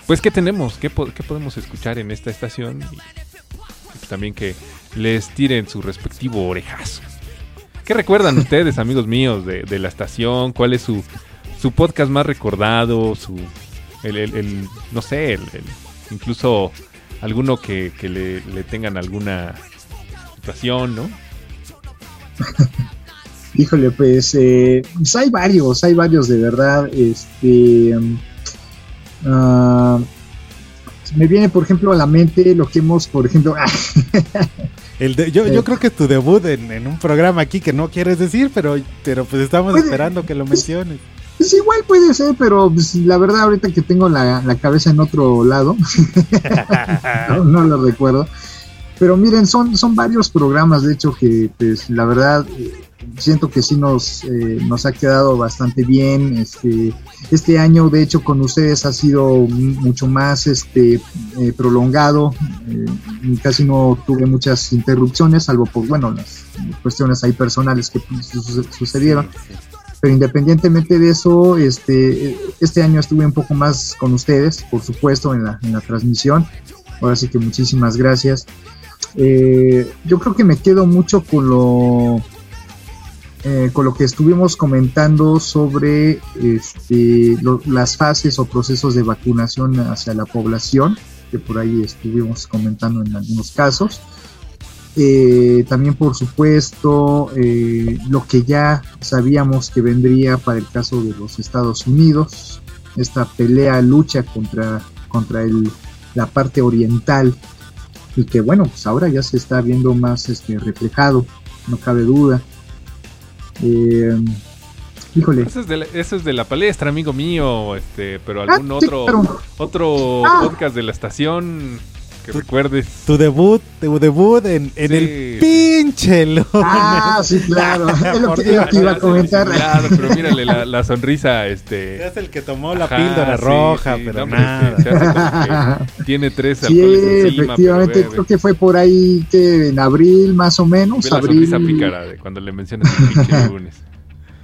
pues, ¿qué tenemos? ¿Qué, po- qué podemos escuchar en esta estación? Y, y también que les tiren su respectivo orejazo. ¿Qué recuerdan ustedes, amigos míos, de, de la estación? ¿Cuál es su, su podcast más recordado? Su, el, el- el- no sé, el- el- incluso alguno que, que le, le tengan alguna situación, ¿no? Híjole, pues, eh, pues hay varios, hay varios de verdad. Este, ah, me viene, por ejemplo, a la mente lo que hemos, por ejemplo, El de- yo, Eh. yo creo que tu debut en, en un programa aquí que no quieres decir, pero, pero pues estamos Puede- esperando que lo menciones. pues igual puede ser, pero pues, la verdad ahorita que tengo la, la cabeza en otro lado, no, no lo recuerdo. Pero miren, son, son varios programas, de hecho, que pues la verdad eh, siento que sí nos, eh, nos ha quedado bastante bien. Este, este año, de hecho, con ustedes ha sido mucho más este, eh, prolongado. Eh, casi no tuve muchas interrupciones, salvo por, bueno, las cuestiones ahí personales que pues, su- sucedieron. Pero independientemente de eso, este, este año estuve un poco más con ustedes, por supuesto, en la, en la transmisión. Ahora sí que muchísimas gracias. Eh, yo creo que me quedo mucho con lo eh, con lo que estuvimos comentando sobre este, las fases o procesos de vacunación hacia la población, que por ahí estuvimos comentando en algunos casos. Eh, también, por supuesto, lo que ya sabíamos que vendría para el caso de los Estados Unidos, esta pelea, lucha contra, contra el, la parte oriental, y que bueno, pues ahora ya se está viendo más este, reflejado, no cabe duda. Eh, híjole, Eso es, de la, eso es de la palestra, amigo mío, este, pero Ah, algún sí, otro otro Ah. podcast de la estación que recuerdes. Tu debut, tu debut en, en Sí. el pinche lunes. Ah, sí, claro. Es lo que, que iba a comentar. Claro, pero mírale la, la sonrisa, este. Es el que tomó la Ajá, píldora sí, roja, sí, pero no, nada. se- se hace como que tiene tres Sí, alcoholes encima, efectivamente, pero ve- creo que fue por ahí que en abril más o menos, ve la abril, sonrisa pícara de cuando le mencionas el pinche lunes.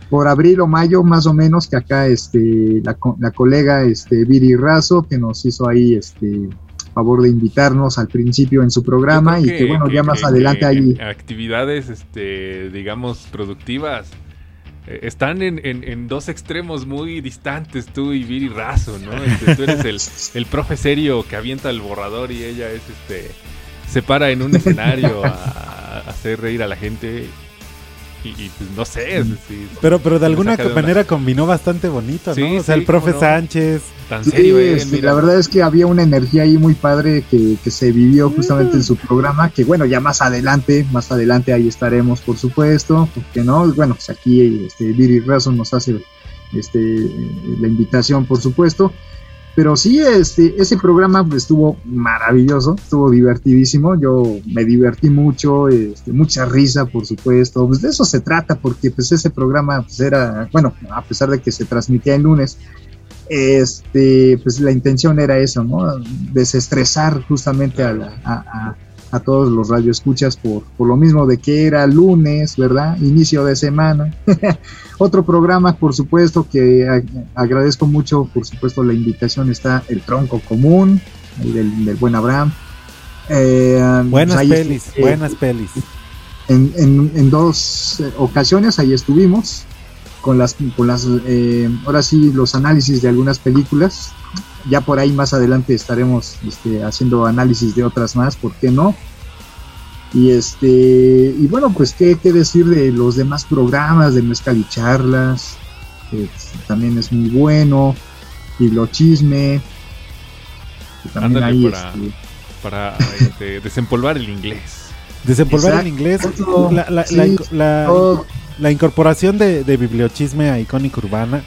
por abril o mayo más o menos, que acá este la, la colega este Viri Razo que nos hizo ahí este favor de invitarnos al principio en su programa y que, bueno, ya más que- adelante en actividades, este, digamos, productivas. eh, Están en, en- en dos extremos muy distantes, tú y Viri Razo, ¿no? Este, tú eres el, el profe serio que avienta el borrador y ella es este. Se para en un escenario a, a hacer reír a la gente. Y, y, pues no sé. es decir, Pero, pero de alguna de manera combinó bastante bonito, Sí, ¿no? O sea, sí, el profe no. Sánchez. Tan Sí, serio, eh, este, mira. la verdad es que había una energía ahí muy padre que, que se vivió justamente en su programa, que bueno, ya más adelante, más adelante ahí estaremos, por supuesto, porque no, bueno, pues aquí este, Viri Razo nos hace este, la invitación, por supuesto, pero sí, este, ese programa estuvo maravilloso, estuvo divertidísimo, yo me divertí mucho, este, mucha risa, por supuesto, pues de eso se trata, porque pues ese programa pues era, bueno, a pesar de que se transmitía el lunes, este, pues la intención era eso, ¿no? Desestresar justamente a, la- a, a- a todos los radioescuchas por, por lo mismo de que era lunes, ¿verdad? Inicio de semana. Otro programa, por supuesto, que a- agradezco mucho, por supuesto, la invitación está El Tronco Común, ahí del, del buen Abraham. Eh, Buenas pues pelis, buenas pelis. en, en- en dos ocasiones ahí estuvimos con las con las eh, ahora sí los análisis de algunas películas ya por ahí más adelante estaremos este, haciendo análisis de otras más por qué no y este y bueno pues qué, qué decir de los demás programas de mezcal y charlas que también es muy bueno y lo chisme que también ahí, para, este, para este, desempolvar el inglés. Desempolvar el inglés. La, la- Sí, la inco- la- todo. La incorporación de, de bibliochisme a Icónica Urbana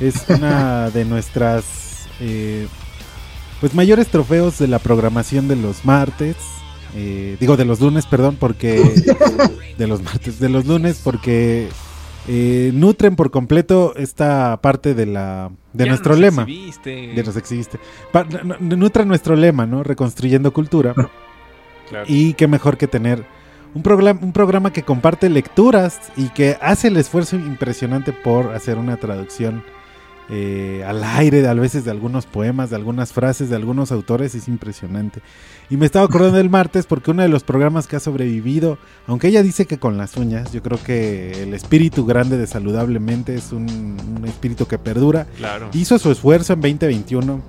es una de nuestras eh, pues mayores trofeos de la programación de los martes. eh, digo de los lunes, perdón, porque de los martes, de los lunes, porque eh, nutren por completo esta parte de la de Ya nuestro nos lema. exhibiste. De nos existe. Nutren nuestro lema, ¿no? Reconstruyendo cultura. Claro. Y qué mejor que tener un programa, un programa que comparte lecturas y que hace el esfuerzo impresionante por hacer una traducción eh, al aire, a veces de algunos poemas, de algunas frases, de algunos autores, es impresionante. Y me estaba acordando del martes porque uno de los programas que ha sobrevivido, aunque ella dice que con las uñas, yo creo que el espíritu grande de Saludablemente es un, un espíritu que perdura. Claro. Hizo su esfuerzo en 2021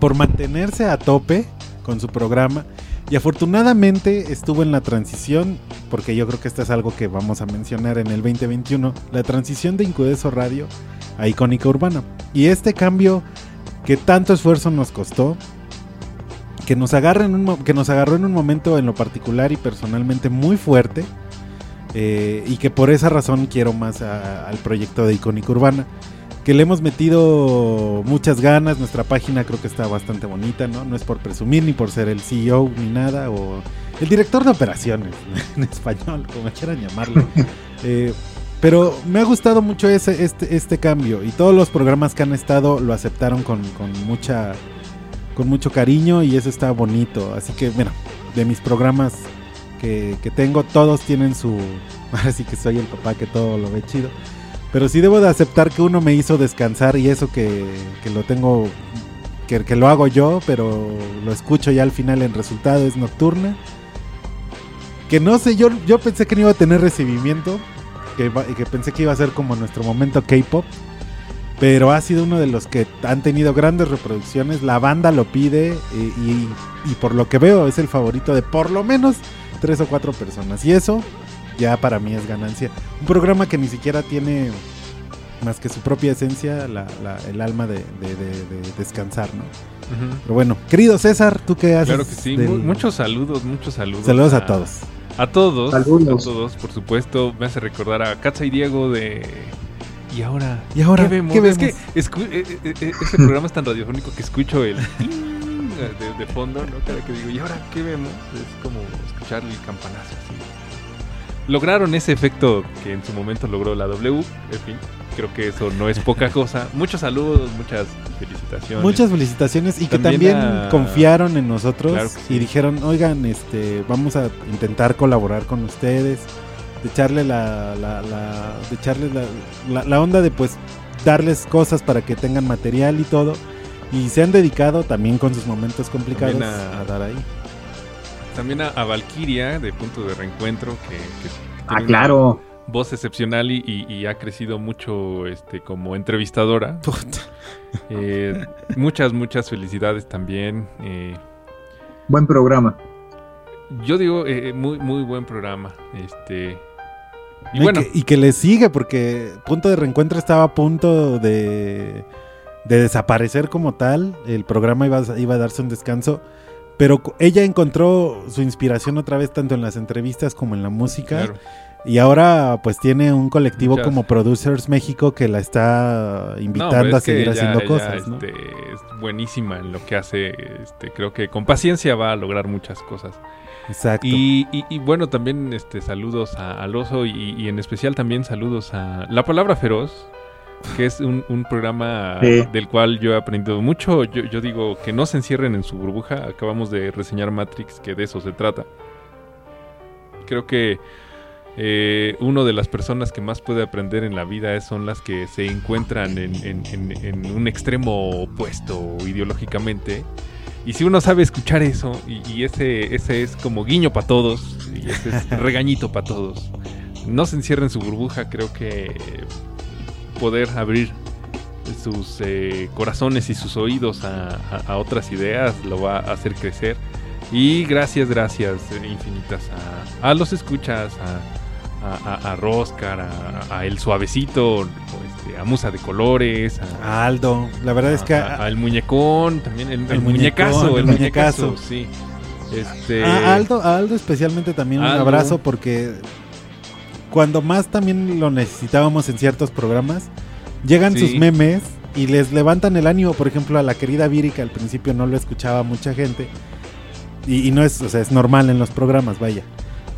por mantenerse a tope con su programa y afortunadamente estuvo en la transición porque yo creo que esto es algo que vamos a mencionar en el 2021, la transición de Incudeso Radio a Icónica Urbana. Y este cambio que tanto esfuerzo nos costó, que nos, en un que nos agarró en un momento en lo particular y personalmente muy fuerte, eh, y que por esa razón quiero más al proyecto de Icónica Urbana. Que le hemos metido muchas ganas, nuestra página creo que está bastante bonita, ¿no? No es por presumir ni por ser el CEO ni nada, o el director de operaciones, en español, como quieran llamarlo. Eh, pero me ha gustado mucho ese, este, este cambio y todos los programas que han estado lo aceptaron con, con mucha con mucho cariño y eso está bonito. Así que, mira, de mis programas que, que tengo, todos tienen su... Ahora sí que soy el papá que todo lo ve chido. Pero sí debo de aceptar que uno me hizo descansar y eso que, que lo tengo, que, que lo hago yo, pero lo escucho ya al final en resultado, es nocturna. Que no sé, yo, yo pensé que no iba a tener recibimiento, que, que pensé que iba a ser como nuestro momento K-pop. Pero ha sido uno de los que han tenido grandes reproducciones. La banda lo pide y, y- y por lo que veo es el favorito de por lo menos tres o cuatro personas. Y eso ya para mí es ganancia. Un programa que ni siquiera tiene más que su propia esencia, la- la- el alma de, de- de- de descansar, ¿no? Pero bueno, querido César, ¿tú qué haces? Claro que sí. del- Muchos saludos, muchos saludos. Saludos a todos. A todos. Saludos. A todos, por supuesto. Me hace recordar a Katza y Diego de. ¿Y ahora? ¿Y ahora ¿Qué vemos? qué Es que escu- eh, eh, eh, ese programa es tan radiofónico que escucho el. De, de fondo, ¿no? Cada que digo, ¿y ahora qué vemos? Es como escuchar el campanazo así. Lograron ese efecto que en su momento logró la W. En fin, creo que eso no es poca cosa. Muchos saludos, muchas felicitaciones. Muchas felicitaciones y que También a- confiaron en nosotros Claro que sí. y dijeron, oigan, este, vamos a intentar colaborar con ustedes, de echarle la, la, la- de echarle la, onda de pues darles cosas para que tengan material y todo. Y se han dedicado también con sus momentos complicados a... dar ahí. También a, a Valkyria de Punto de Reencuentro, que, que Ah, claro. una voz excepcional y, y- y ha crecido mucho este como entrevistadora. Eh, muchas, muchas felicidades también. eh, Buen programa. yo digo, eh, muy, muy buen programa. Este. Y Y, bueno, que, y que le sigue porque Punto de Reencuentro estaba a punto de, de desaparecer como tal. El programa iba, a- iba a darse un descanso. Pero ella encontró su inspiración otra vez tanto en las entrevistas como en la música. claro. Y ahora pues tiene un colectivo Muchas- como Producers México que la está invitando a seguir ella- haciendo ella, cosas. ¿no? este, es buenísima en lo que hace. Este, creo que con paciencia va a lograr muchas cosas. Exacto. Y, y- y bueno, también este saludos a, al oso y, y en especial también saludos a La Palabra Feroz, que es un, un programa Sí. del cual yo he aprendido mucho. Yo, yo digo que no se encierren en su burbuja. Acabamos de reseñar Matrix, que de eso se trata. Creo que eh, una de las personas que más puede aprender en la vida son las que se encuentran en, en- en- en un extremo opuesto ideológicamente. Y si uno sabe escuchar eso, y, y ese, ese es como guiño para todos, y ese es regañito para todos, no se encierren en su burbuja, creo que poder abrir sus eh, corazones y sus oídos a, a- a otras ideas lo va a hacer crecer. Y gracias, gracias eh, infinitas a, a los escuchas, a, Roscar, a, El Suavecito, este, a Musa de Colores, a, A Aldo, la verdad es que al muñecón, también el, el El muñecazo, el el muñecazo, muñecazo. sí. Este, A Aldo, a Aldo especialmente también un Aldo. abrazo porque cuando más también lo necesitábamos en ciertos programas, llegan Sí. sus memes y les levantan el ánimo. Por ejemplo, a la querida Viri, que al principio no lo escuchaba mucha gente. Y, y no es, o sea, es normal en los programas, vaya.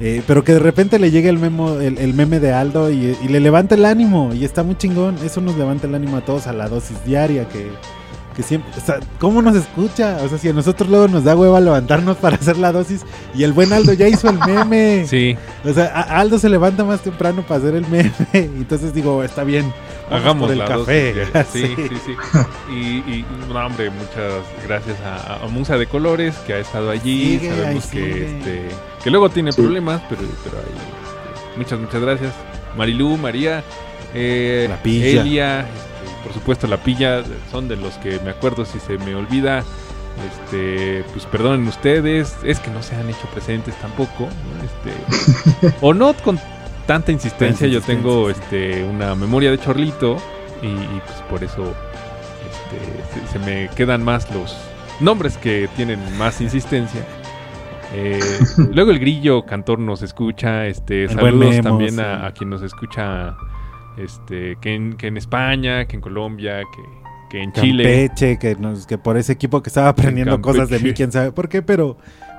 Eh, pero que de repente le llegue el, memo, el, el meme de Aldo y, y le levanta el ánimo. Y está muy chingón. Eso nos levanta el ánimo a todos a la dosis diaria que, que siempre... O sea, ¿cómo nos escucha? O sea, si a nosotros luego nos da hueva levantarnos para hacer la dosis y el buen Aldo ya hizo el meme. Sí, O sea, a- Aldo se levanta más temprano para hacer el meme. Entonces digo, está bien. hagamos el café. dosis. Sí, sí, sí. Y, y, no, hombre, muchas gracias a, a Musa de Colores que ha estado allí. Sigue, Sabemos que este que luego tiene Sí. problemas, pero, pero ahí, este, muchas, muchas gracias. Marilú, María, eh. Elia, por supuesto la pilla, son de los que me acuerdo si se me olvida. Este, pues perdonen ustedes, es que no se han hecho presentes tampoco. Este, o no con tanta insistencia, yo tengo este una memoria de chorlito y, y, pues por eso este, se, se me quedan más los nombres que tienen más insistencia. Eh, luego el grillo cantor nos escucha, este, El saludos también a quien nos escucha, este, que en, que en España, que en Colombia, que, que en Chile. Campeche, que, nos, que por ese equipo que estaba aprendiendo cosas de mí, quién sabe por qué, pero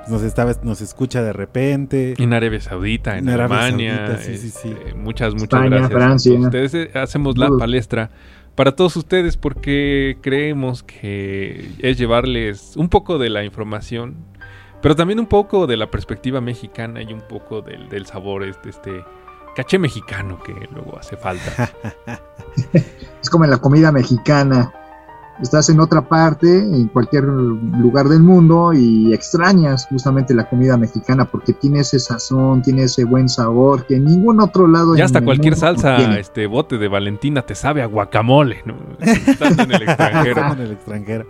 nos estaba nos escucha de repente. En Arabia Saudita, en, En Arabia Alemania. Saudita, sí, sí, sí. este, Muchas, muchas España, gracias. Francia. Ustedes eh, hacemos la palestra para todos ustedes porque creemos que es llevarles un poco de la información, pero también un poco de la perspectiva mexicana y un poco del, del sabor este, este caché mexicano que luego hace falta. Es como en la comida mexicana. Estás en otra parte, en cualquier lugar del mundo y extrañas justamente la comida mexicana porque tiene ese sazón, tiene ese buen sabor que en ningún otro lado Ya hasta cualquier salsa, este bote de Valentina te sabe a guacamole, ¿no? Estando en el extranjero. en el extranjero.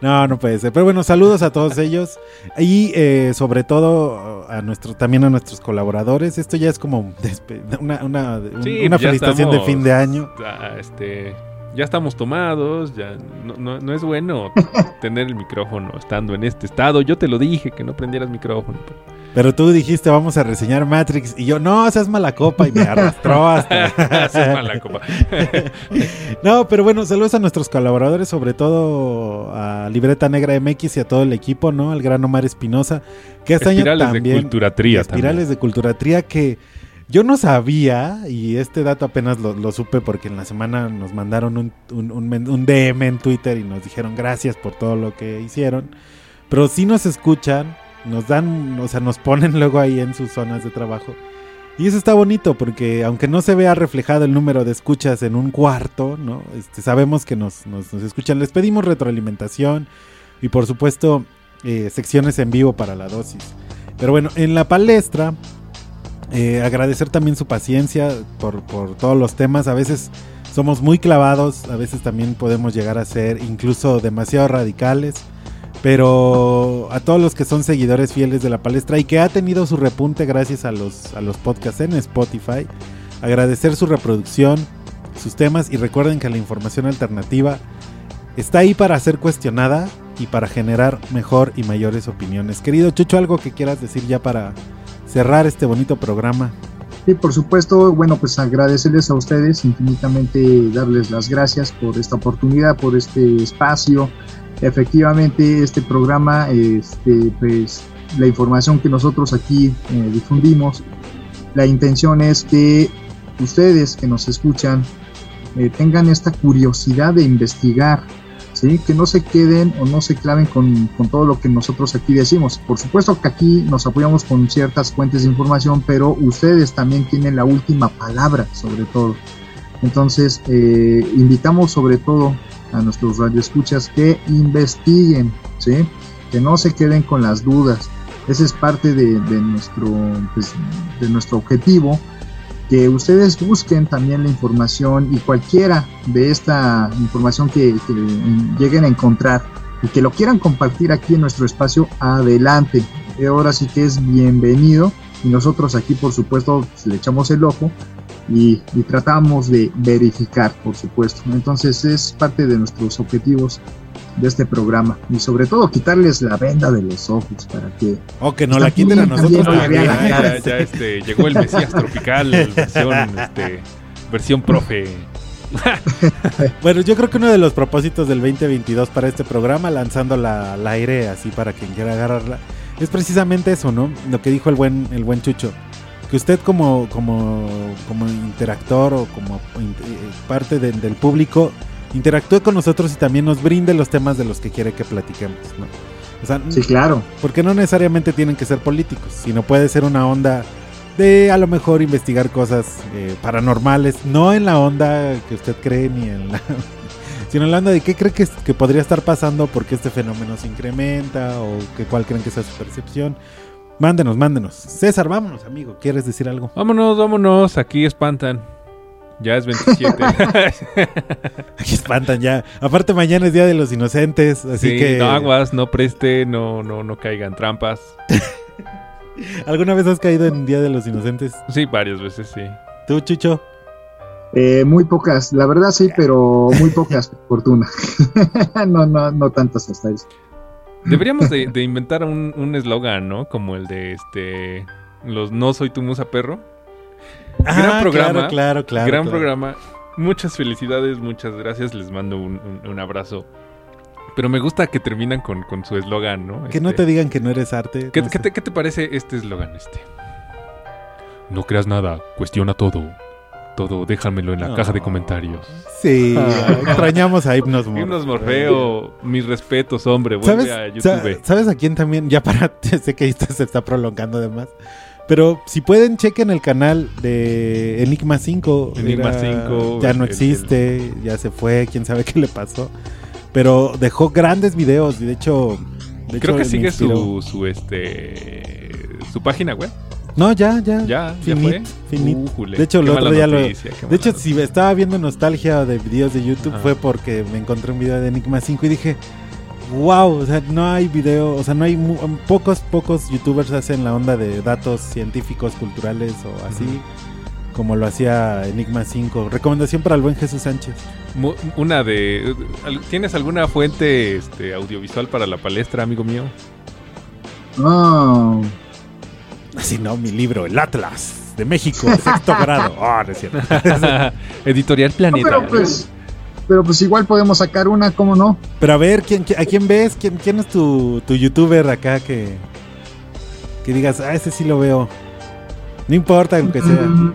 No, no puede ser. Pero bueno, saludos a todos ellos y eh, sobre todo a nuestro, también a nuestros colaboradores. Esto ya es como una, una, un- Sí, una pues felicitación de fin de año. este, ya estamos tomados, ya no, no- no es bueno tener el micrófono estando en este estado. Yo te lo dije que no prendieras micrófono. pero- Pero tú dijiste, vamos a reseñar Matrix. Y yo, no, seas mala copa. Y me arrastró hasta. Haces mala copa. no, pero bueno, saludos a nuestros colaboradores, sobre todo a Libreta Negra MX y a todo el equipo, ¿no? Al gran Omar Espinosa, que este año Espirales de también. Culturatría Espirales también. de Culturatría que yo no sabía, y este dato apenas lo, supe porque en la semana nos mandaron un DM en Twitter y nos dijeron gracias por todo lo que hicieron. Pero sí nos escuchan, nos dan, o sea, nos ponen luego ahí en sus zonas de trabajo. Y eso está bonito porque aunque no se vea reflejado el número de escuchas en un cuarto, ¿no? Este, sabemos que nos, nos- nos escuchan. Les pedimos retroalimentación y por supuesto eh, secciones en vivo para la dosis. Pero bueno, en la palestra, eh, agradecer también su paciencia por, por todos los temas. A veces somos muy clavados, a veces también podemos llegar a ser incluso demasiado radicales. Pero a todos los que son seguidores fieles de la palestra y que ha tenido su repunte gracias a los, a los podcasts en Spotify, agradecer su reproducción, sus temas y recuerden que la información alternativa está ahí para ser cuestionada y para generar mejor y mayores opiniones. Querido Chucho, algo que quieras decir ya para cerrar este bonito programa. Sí, por supuesto, bueno, pues agradecerles a ustedes infinitamente, darles las gracias por esta oportunidad, por este espacio. Efectivamente, este programa, este, pues la información que nosotros aquí eh, difundimos, la intención es que ustedes que nos escuchan eh, tengan esta curiosidad de investigar, ¿sí? que no se queden o no se claven con, con todo lo que nosotros aquí decimos. Por supuesto que aquí nos apoyamos con ciertas fuentes de información, pero ustedes también tienen la última palabra sobre todo. Entonces, eh, invitamos sobre todo a nuestros radioescuchas que investiguen, ¿sí? que no se queden con las dudas. Ese es parte de, de nuestro, pues, de nuestro objetivo, que ustedes busquen también la información y cualquiera de esta información que, lleguen a encontrar y que lo quieran compartir aquí en nuestro espacio, adelante. Ahora sí que es bienvenido y nosotros aquí por supuesto pues, le echamos el ojo y, tratamos de verificar, por supuesto. Entonces es parte de nuestros objetivos de este programa y sobre todo quitarles la venda de los ojos para que o que no la quiten a nosotros no, ya, ya, ya, este, llegó el Mesías tropical versión este, versión profe bueno, yo creo que uno de los propósitos del 2022 para este programa, lanzando la, al aire así para quien quiera agarrarla, es precisamente eso, ¿no? Lo que dijo el buen, el buen Chucho. Que usted como, como, como interactor o como parte de, del público interactúe con nosotros y también nos brinde los temas de los que quiere que platiquemos, ¿no? O sea, sí, claro. Porque no necesariamente tienen que ser políticos, sino puede ser una onda de a lo mejor investigar cosas eh, paranormales, no en la onda que usted cree ni en la... sino en la onda de qué cree que, que podría estar pasando porque este fenómeno se incrementa o que cuál creen que sea su percepción. Mándenos, mándenos. César, vámonos, amigo. ¿Quieres decir algo? Vámonos, vámonos. Aquí espantan. Ya es 27. Aquí espantan ya. Aparte mañana es Día de los Inocentes, así Sí, que... no aguas, no preste, no, no, no caigan trampas. ¿Alguna vez has caído en Día de los Inocentes? Sí, varias veces sí. ¿Tú, Chucho? Eh, muy pocas, la verdad sí, pero muy pocas, por fortuna. no, no, no tantas hasta eso. Deberíamos de, de inventar un un eslogan, ¿no? Como el de este... Los No Soy Tu Musa Perro. Ah, gran programa. claro, claro, claro, Gran claro. programa. Muchas felicidades, muchas gracias. Les mando un, un- un abrazo. Pero me gusta que terminan con, con su eslogan, ¿no? Que no Este, te digan que no eres arte. ¿Qué, no qué te, qué te parece este eslogan este? No creas nada, cuestiona todo. Todo, déjamelo en la caja de comentarios. Sí, Ah. extrañamos a Hipnos Morfeo. Himnos Morfeo, mis respetos, hombre. Vuelve ¿Sabes, a YouTube. ¿Sabes a quién también? Ya para, sé que esto se está prolongando además. Pero si pueden, chequen el canal de Enigma 5. Enigma Era- 5, Ya no el- existe, ya se fue, quién sabe qué le pasó. Pero dejó grandes videos y de hecho... de Creo hecho, que sigue su, su, este, su página web. No, ya, ya. Ya, ya Finit, fue. finit. Újule, de hecho, el otro día lo. noticia, De hecho, si estaba viendo nostalgia de videos de YouTube Ajá. fue porque me encontré un video de Enigma 5 y dije, wow, o sea, no hay video, o sea, no hay mu- pocos, pocos youtubers hacen la onda de datos científicos, culturales o así, como lo hacía Enigma 5. Recomendación para el buen Jesús Sánchez. Mu- Una de. ¿Tienes alguna fuente este, audiovisual para la palestra, amigo mío? No, Así no, mi libro, El Atlas de México, sexto grado. Ah, no es cierto. Editorial No, Planeta. pero pues, pero pues igual podemos sacar una, ¿cómo no? Pero a ver, ¿quién, quién- ¿a quién ves? ¿Quién, quién es tu, tu youtuber acá que, que digas, ah, ese sí lo veo? No importa, aunque sea. Mm,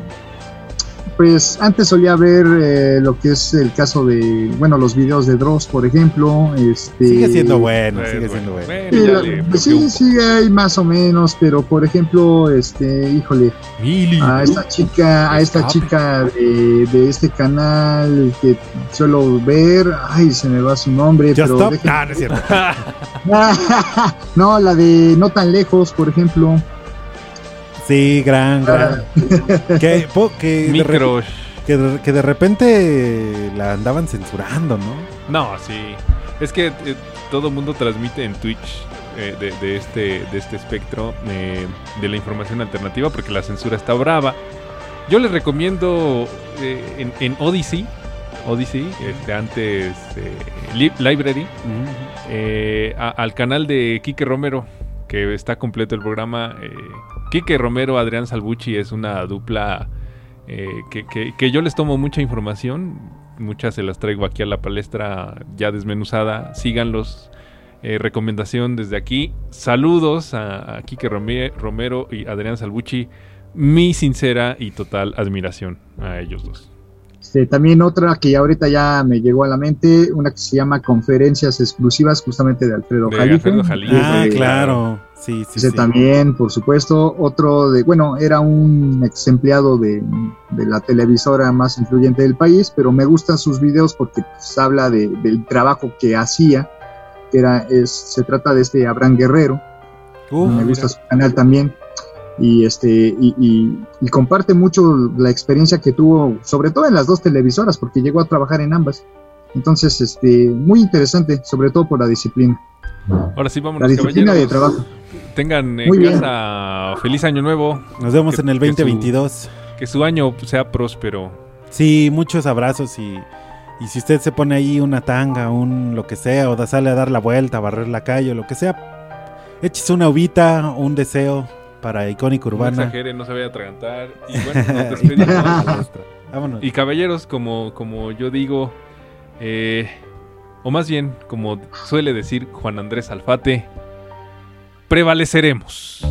Pues antes solía ver eh, lo que es el caso de, bueno, los videos de Dross, por ejemplo. Este, Sigue siendo bueno, sigue siendo bueno. pues sí, sí hay más o menos, pero por ejemplo, este, híjole, Mili. a esta chica, a esta chica de, de este canal que suelo ver, ay, se me va su nombre, Just pero Ah, no es cierto. no, la de No tan lejos, por ejemplo. Sí, gran, gran. que, po- que, de Mi re- crush. que, de, que de repente la andaban censurando, ¿no? No, sí. Es que eh, todo el mundo transmite en Twitch eh, de, de este, de este espectro eh, de la información alternativa porque la censura está brava. Yo les recomiendo eh, en, en Odyssey, Odyssey, este, antes eh, Li- Library, eh, a- al canal de Quique Romero, que está completo el programa. Eh, Quique Romero, Adrián Salvucci es una dupla eh, que, que- que yo les tomo mucha información. Muchas se las traigo aquí a la palestra ya desmenuzada. Síganlos. Eh, recomendación desde aquí. Saludos a, a Quique Romero y Adrián Salvucci. Mi sincera y total admiración a ellos dos. Este, también otra que ahorita ya me llegó a la mente, una que se llama Conferencias Exclusivas, justamente de Alfredo De Jalife. Alfredo Jalife. Ah, Eh, claro. Sí, sí, Ese sí. también, por supuesto. Otro de, bueno, era un ex empleado de, de la televisora más influyente del país, pero me gustan sus videos porque pues, habla de- del trabajo que hacía. Que era, es, se trata de este Abraham Guerrero. Uf, me mira. gusta su canal también. Y este, y, y- y comparte mucho la experiencia que tuvo, sobre todo en las dos televisoras, porque llegó a trabajar en ambas. Entonces, este, muy interesante, sobre todo por la disciplina. Ahora sí, La vámonos, disciplina de caballeros. trabajo. Tengan en Muy bien. casa feliz año nuevo. Nos vemos Que- en el que su- 2022. Que su año sea próspero. Sí, muchos abrazos y, y si usted se pone ahí una tanga, un lo que sea, o da, sale a dar la vuelta, a barrer la calle, o lo que sea, échese una uvita, un deseo para Icónica No Urbana. exagere, no se vaya a atragantar. Y bueno, nos despedimos. Vámonos. y caballeros, como, como yo digo, eh, o más bien, como suele decir Juan Andrés Alfate, prevaleceremos.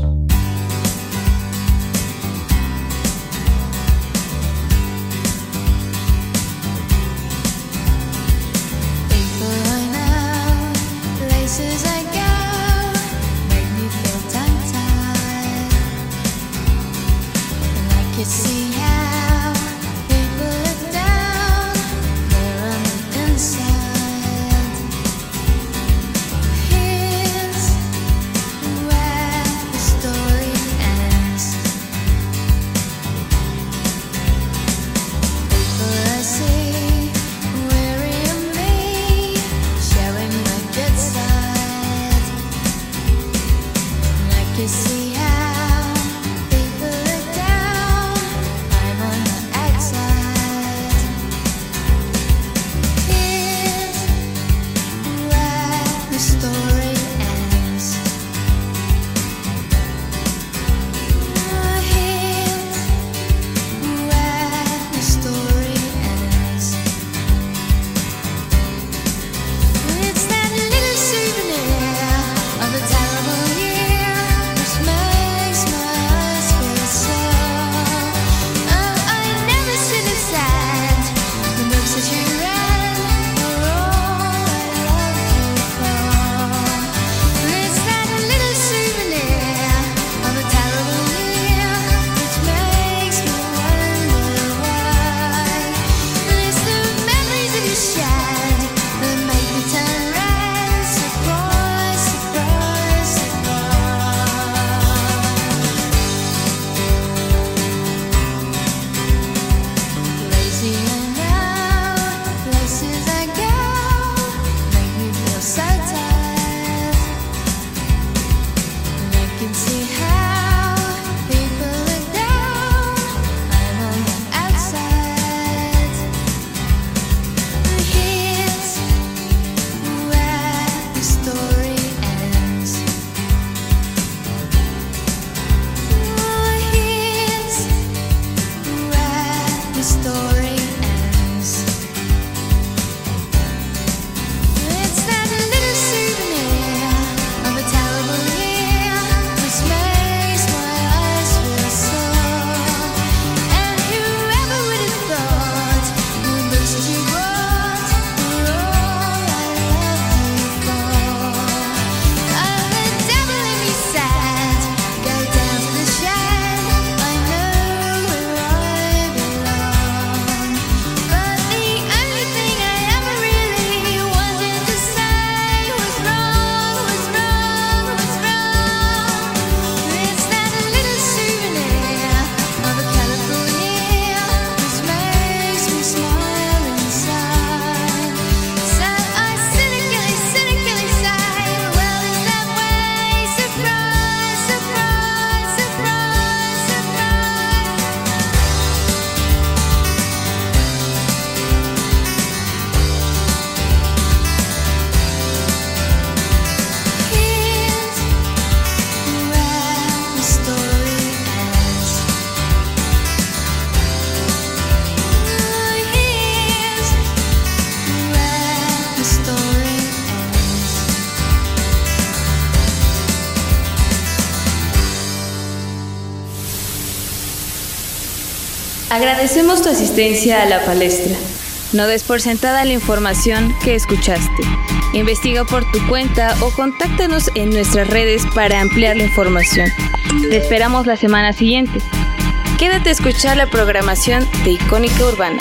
Agradecemos tu asistencia a la palestra. No des por sentada la información que escuchaste. Investiga por tu cuenta o contáctanos en nuestras redes para ampliar la información. Te esperamos la semana siguiente. Quédate a escuchar la programación de Icónica Urbana.